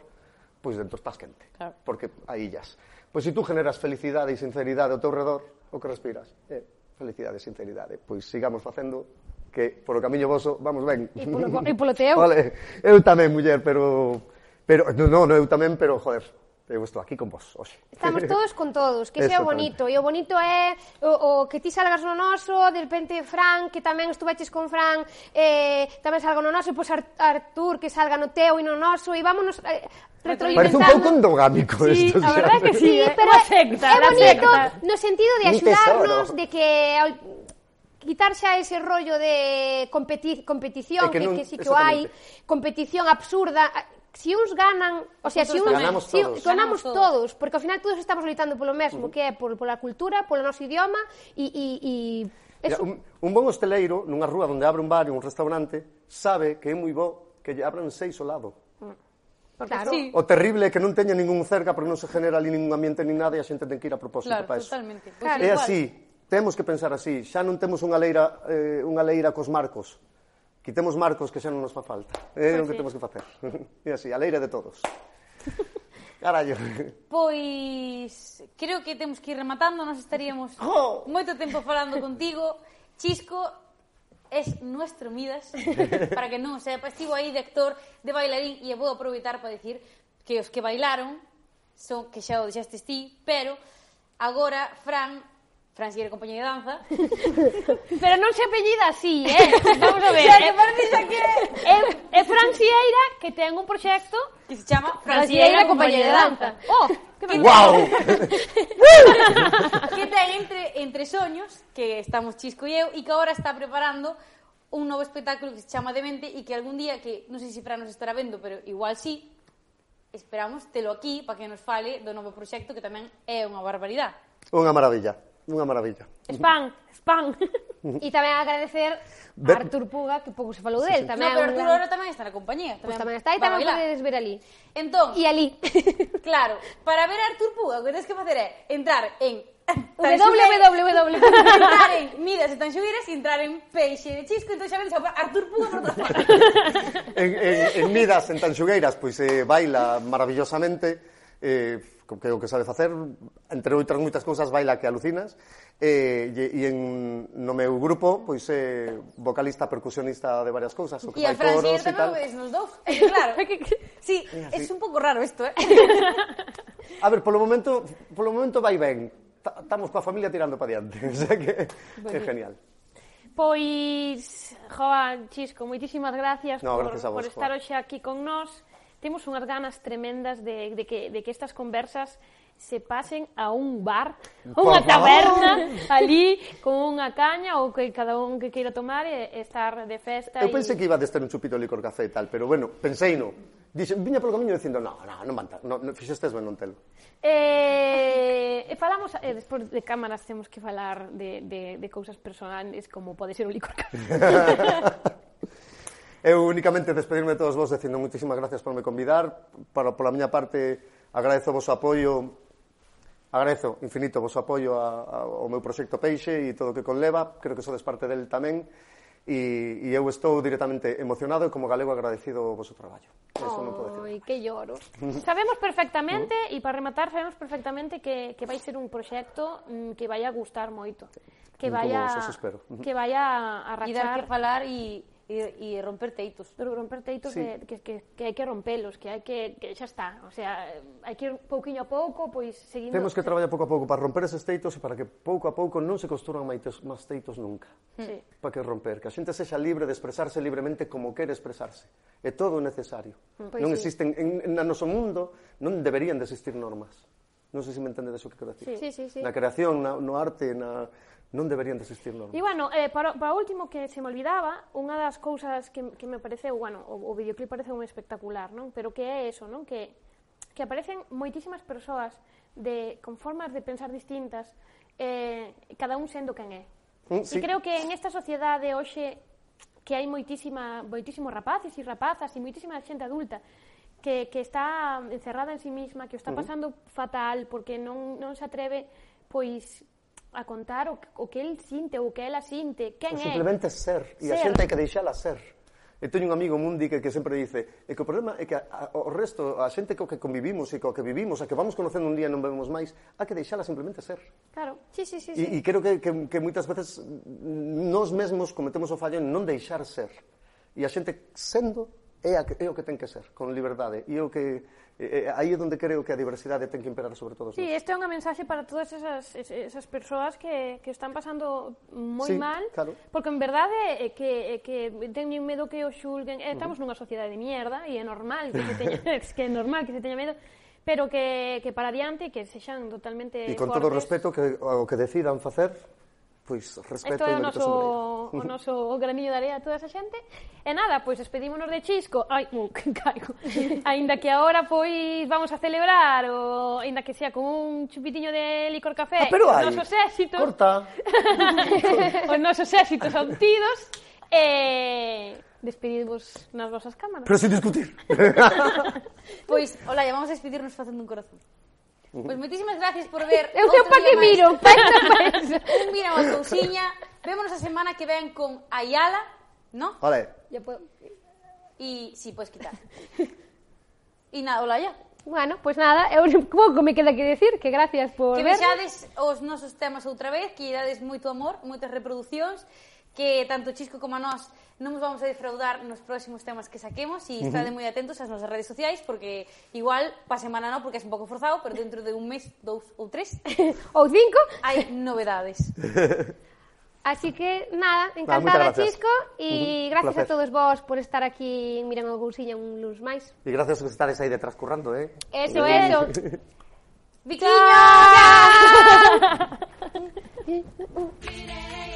Speaker 4: pois dentro estás quente,
Speaker 2: claro.
Speaker 4: porque hai illas. Pois se si tú generas felicidade e sinceridade ao teu redor, o que respiras é eh, felicidade e sinceridade. Pois sigamos facendo que polo camiño voso vamos ben.
Speaker 5: E polo, e polo teu?
Speaker 4: Vale, eu tamén, muller, pero... Pero, no, no, eu tamén, pero, joder, Eu estou aquí con vos hoxe.
Speaker 5: Estamos todos con todos, que sea bonito. E o bonito é o, o que ti salgas no noso, de repente Fran, que tamén estuveches con Fran, eh, tamén salga no noso, e pois Artur, que salga no teu e no noso, e vámonos eh,
Speaker 4: Parece un pouco endogámico
Speaker 3: sí,
Speaker 4: esto.
Speaker 3: Sí,
Speaker 4: a
Speaker 3: verdad que sí, eh?
Speaker 5: pero
Speaker 3: secta,
Speaker 5: é bonito
Speaker 3: secta.
Speaker 5: no sentido de axudarnos, de que quitar xa ese rollo de competi competición,
Speaker 4: é que, non,
Speaker 5: que, que sí que o hai, competición absurda, si uns ganan, o sea, si uns
Speaker 4: ganamos,
Speaker 5: si,
Speaker 4: todos.
Speaker 5: ganamos
Speaker 2: todos,
Speaker 5: porque ao final todos estamos loitando polo mesmo, uh -huh. que é por, pola cultura, polo noso idioma e e e eso...
Speaker 4: un, un bon hosteleiro nunha rúa onde abre un bar e un restaurante sabe que é moi bo que lle abran seis ao lado. Mm.
Speaker 5: Claro.
Speaker 2: sí.
Speaker 4: O terrible é que non teña ningún cerca porque non se genera ali ningún ambiente nin nada e a xente ten que ir a propósito
Speaker 2: claro,
Speaker 4: para eso.
Speaker 2: Totalmente. Pues
Speaker 5: claro,
Speaker 4: é
Speaker 2: igual.
Speaker 4: así, temos que pensar así, xa non temos unha leira eh, unha leira cos marcos. Quitemos marcos que xa non nos fa falta. É eh,
Speaker 3: pois
Speaker 4: o que
Speaker 3: sí.
Speaker 4: temos que facer. E así, a leira de todos. Carallo.
Speaker 2: Pois creo que temos que ir rematando, nos estaríamos
Speaker 4: oh.
Speaker 2: moito tempo falando contigo. Chisco, es nuestro Midas, para que non o sepa, estivo aí de actor, de bailarín, e vou aproveitar para dicir que os que bailaron son que xa o deixastes ti, pero agora Fran Francis era compañía de danza,
Speaker 3: pero non se apellida así, eh? Vamos a ver.
Speaker 2: Xa, que parece que...
Speaker 3: É, é Francieira que ten un proxecto
Speaker 2: que se chama
Speaker 3: Francieira compañía de danza. Oh, que.
Speaker 4: Wow.
Speaker 2: que ten entre, entre soños, que estamos Chisco e eu, e que agora está preparando un novo espectáculo que se chama Demente e que algún día, que non sei se Fran nos estará vendo, pero igual sí, esperamos telo aquí para que nos fale do novo proxecto que tamén é unha barbaridade.
Speaker 4: Unha maravilla unha maravilla.
Speaker 3: Spam, spam.
Speaker 5: e tamén agradecer a Artur Puga, que pouco se falou sí, del.
Speaker 2: Sí.
Speaker 5: Tamén no,
Speaker 2: pero
Speaker 5: Artur
Speaker 2: agora tamén está na compañía.
Speaker 5: Pois tamén, pues tamén
Speaker 2: está e
Speaker 5: tamén podedes ver ali.
Speaker 2: Entón,
Speaker 5: e ali.
Speaker 2: claro, para ver a Artur Puga, o que tens que facer é entrar en
Speaker 5: www.
Speaker 2: entrar en Midas e Tanxugueiras e entrar en Peixe de Chisco, entón xa vedes a Artur Puga por todas partes.
Speaker 4: en, en, en Midas, en Tanxugueiras, pois pues, eh, baila maravillosamente, eh, que é o que sabe facer, entre outras moitas cousas baila que alucinas, eh, e, e en, no meu grupo, pois é vocalista, percusionista de varias cousas, o que
Speaker 2: e
Speaker 4: fai coros e tal.
Speaker 2: E a nos dous, claro. sí, é un pouco raro isto, eh?
Speaker 4: a ver, polo momento, polo momento vai ben, estamos coa familia tirando para diante, o sea que é genial.
Speaker 3: Pois, Joan, Chisco, moitísimas gracias,
Speaker 4: no,
Speaker 3: por,
Speaker 4: gracias vos,
Speaker 3: por estar hoxe aquí con nós temos unhas ganas tremendas de, de, que, de que estas conversas se pasen a un bar, a unha taberna ali con unha caña ou que cada un que queira tomar e estar de festa.
Speaker 4: Eu pensei y... que iba a ter un chupito de licor café e tal, pero bueno, pensei no. Dixe, viña polo camiño dicindo, no, no, non van no, no, fixestes ben non telo.
Speaker 3: Eh, e falamos, eh, despois de cámaras temos que falar de, de, de cousas personales como pode ser o licor café.
Speaker 4: Eu únicamente despedirme de todos vos dicindo moitísimas gracias por me convidar. Para, pola miña parte, agradezo o vosso apoio Agradezo infinito o vosso apoio a, a, ao meu proxecto Peixe e todo o que conleva. Creo que sodes parte del tamén. E, e eu estou directamente emocionado e como galego agradecido o voso traballo. Eso non podo decir.
Speaker 5: Oi, que lloro.
Speaker 3: sabemos perfectamente, mm. e para rematar, sabemos perfectamente que, que vai ser un proxecto mm, que vai a gustar moito. Que vai a, que vai a, a.
Speaker 2: E dar que falar e e, e romper teitos.
Speaker 3: Romper teitos
Speaker 4: sí.
Speaker 3: que, que, que, que hai que rompelos, que hai que, que xa está. O sea, hai que ir pouquiño a pouco, pois seguindo...
Speaker 4: Temos que traballar pouco a pouco para romper eses teitos e para que pouco a pouco non se construan máis máis teitos nunca.
Speaker 3: Sí.
Speaker 4: Para que romper, que a xente sexa libre de expresarse libremente como quere expresarse. É todo necesario.
Speaker 3: Mm, pois
Speaker 4: non
Speaker 3: sí.
Speaker 4: existen, en, na noso mundo non deberían de existir normas. Non sei se me entendedes o que quero dicir.
Speaker 5: Sí, sí, sí.
Speaker 4: Na creación, na, no arte, na, non deberían de existir normas.
Speaker 3: E, bueno, eh, para, para último que se me olvidaba, unha das cousas que, que me pareceu, bueno, o, o videoclip parece un espectacular, non? Pero que é eso, non? Que, que aparecen moitísimas persoas de, con formas de pensar distintas, eh, cada un sendo quen é.
Speaker 4: Mm, sí.
Speaker 3: E creo que en esta sociedade hoxe que hai moitísima, moitísimos rapaces e rapazas e moitísima xente adulta que, que está encerrada en sí misma, que o está pasando uh -huh. fatal porque non, non se atreve pois a contar o, o que el sinte, o que ela sinte, quen
Speaker 4: o
Speaker 3: é?
Speaker 4: simplemente ser, e
Speaker 3: ser.
Speaker 4: a xente hai que deixala ser. E teño un amigo mundi que, que sempre dice e que o problema é que a, a, o resto, a xente co que convivimos e co que vivimos, a que vamos conocendo un día e non vemos máis, hai que deixala simplemente ser.
Speaker 3: Claro,
Speaker 5: sí, sí, sí.
Speaker 4: E,
Speaker 5: sí.
Speaker 4: e creo que, que, que moitas veces nós mesmos cometemos o fallo en non deixar ser. E a xente sendo é, a, é o que ten que ser, con liberdade. E o que Eh, eh, aí é onde creo que a diversidade ten que imperar sobre todo.
Speaker 3: Sí,
Speaker 4: nós.
Speaker 3: é unha mensaxe para todas esas, esas persoas que, que están pasando moi
Speaker 4: sí,
Speaker 3: mal,
Speaker 4: claro.
Speaker 3: porque en verdade é que, é que teñen medo que o xulguen, eh, estamos nunha sociedade de mierda e é normal que se teña, que é normal que se teña medo, pero que, que para adiante que sexan totalmente
Speaker 4: E con
Speaker 3: fortes.
Speaker 4: todo o respeto que o que decidan facer pois respeto
Speaker 3: Esto é o noso, o noso graniño de area a toda esa xente. E nada, pois despedímonos de Chisco. Ai, uh, caigo. Ainda que agora pois vamos a celebrar o ainda que sea con un chupitiño de licor café.
Speaker 4: Ah, pero
Speaker 3: os nosos éxitos.
Speaker 4: Corta.
Speaker 3: os nosos éxitos obtidos. E despedidvos nas vosas cámaras.
Speaker 4: Pero sin discutir.
Speaker 2: pois, hola, vamos a despedirnos facendo un corazón. Pois pues moitísimas gracias por ver.
Speaker 5: Eu sei pa que miro, pa esta pesa.
Speaker 2: Un mira a cousiña. Vémonos a semana que ven con Ayala, ¿no?
Speaker 4: Vale.
Speaker 5: Ya puedo.
Speaker 2: Y sí, puedes quitar. y nada, hola ya.
Speaker 5: Bueno, pois pues nada, eu pouco me queda que decir que gracias por
Speaker 2: Que vexades os nosos temas outra vez, que dades moito amor, moitas reproducións que tanto Chisco como nós non nos vamos a defraudar nos próximos temas que saquemos e estade uh -huh. moi atentos ás nosas redes sociais porque igual pa semana non porque é un pouco forzado pero dentro de un mes, dous ou tres
Speaker 5: ou cinco
Speaker 2: hai novedades
Speaker 5: Así que nada, encantada
Speaker 4: ah,
Speaker 5: Chisco e gracias
Speaker 4: Placer.
Speaker 5: a todos vos por estar aquí en Miran o Gousiña un luz máis.
Speaker 4: E gracias que estades aí detrás currando, eh?
Speaker 5: Eso, eso. Biquiño!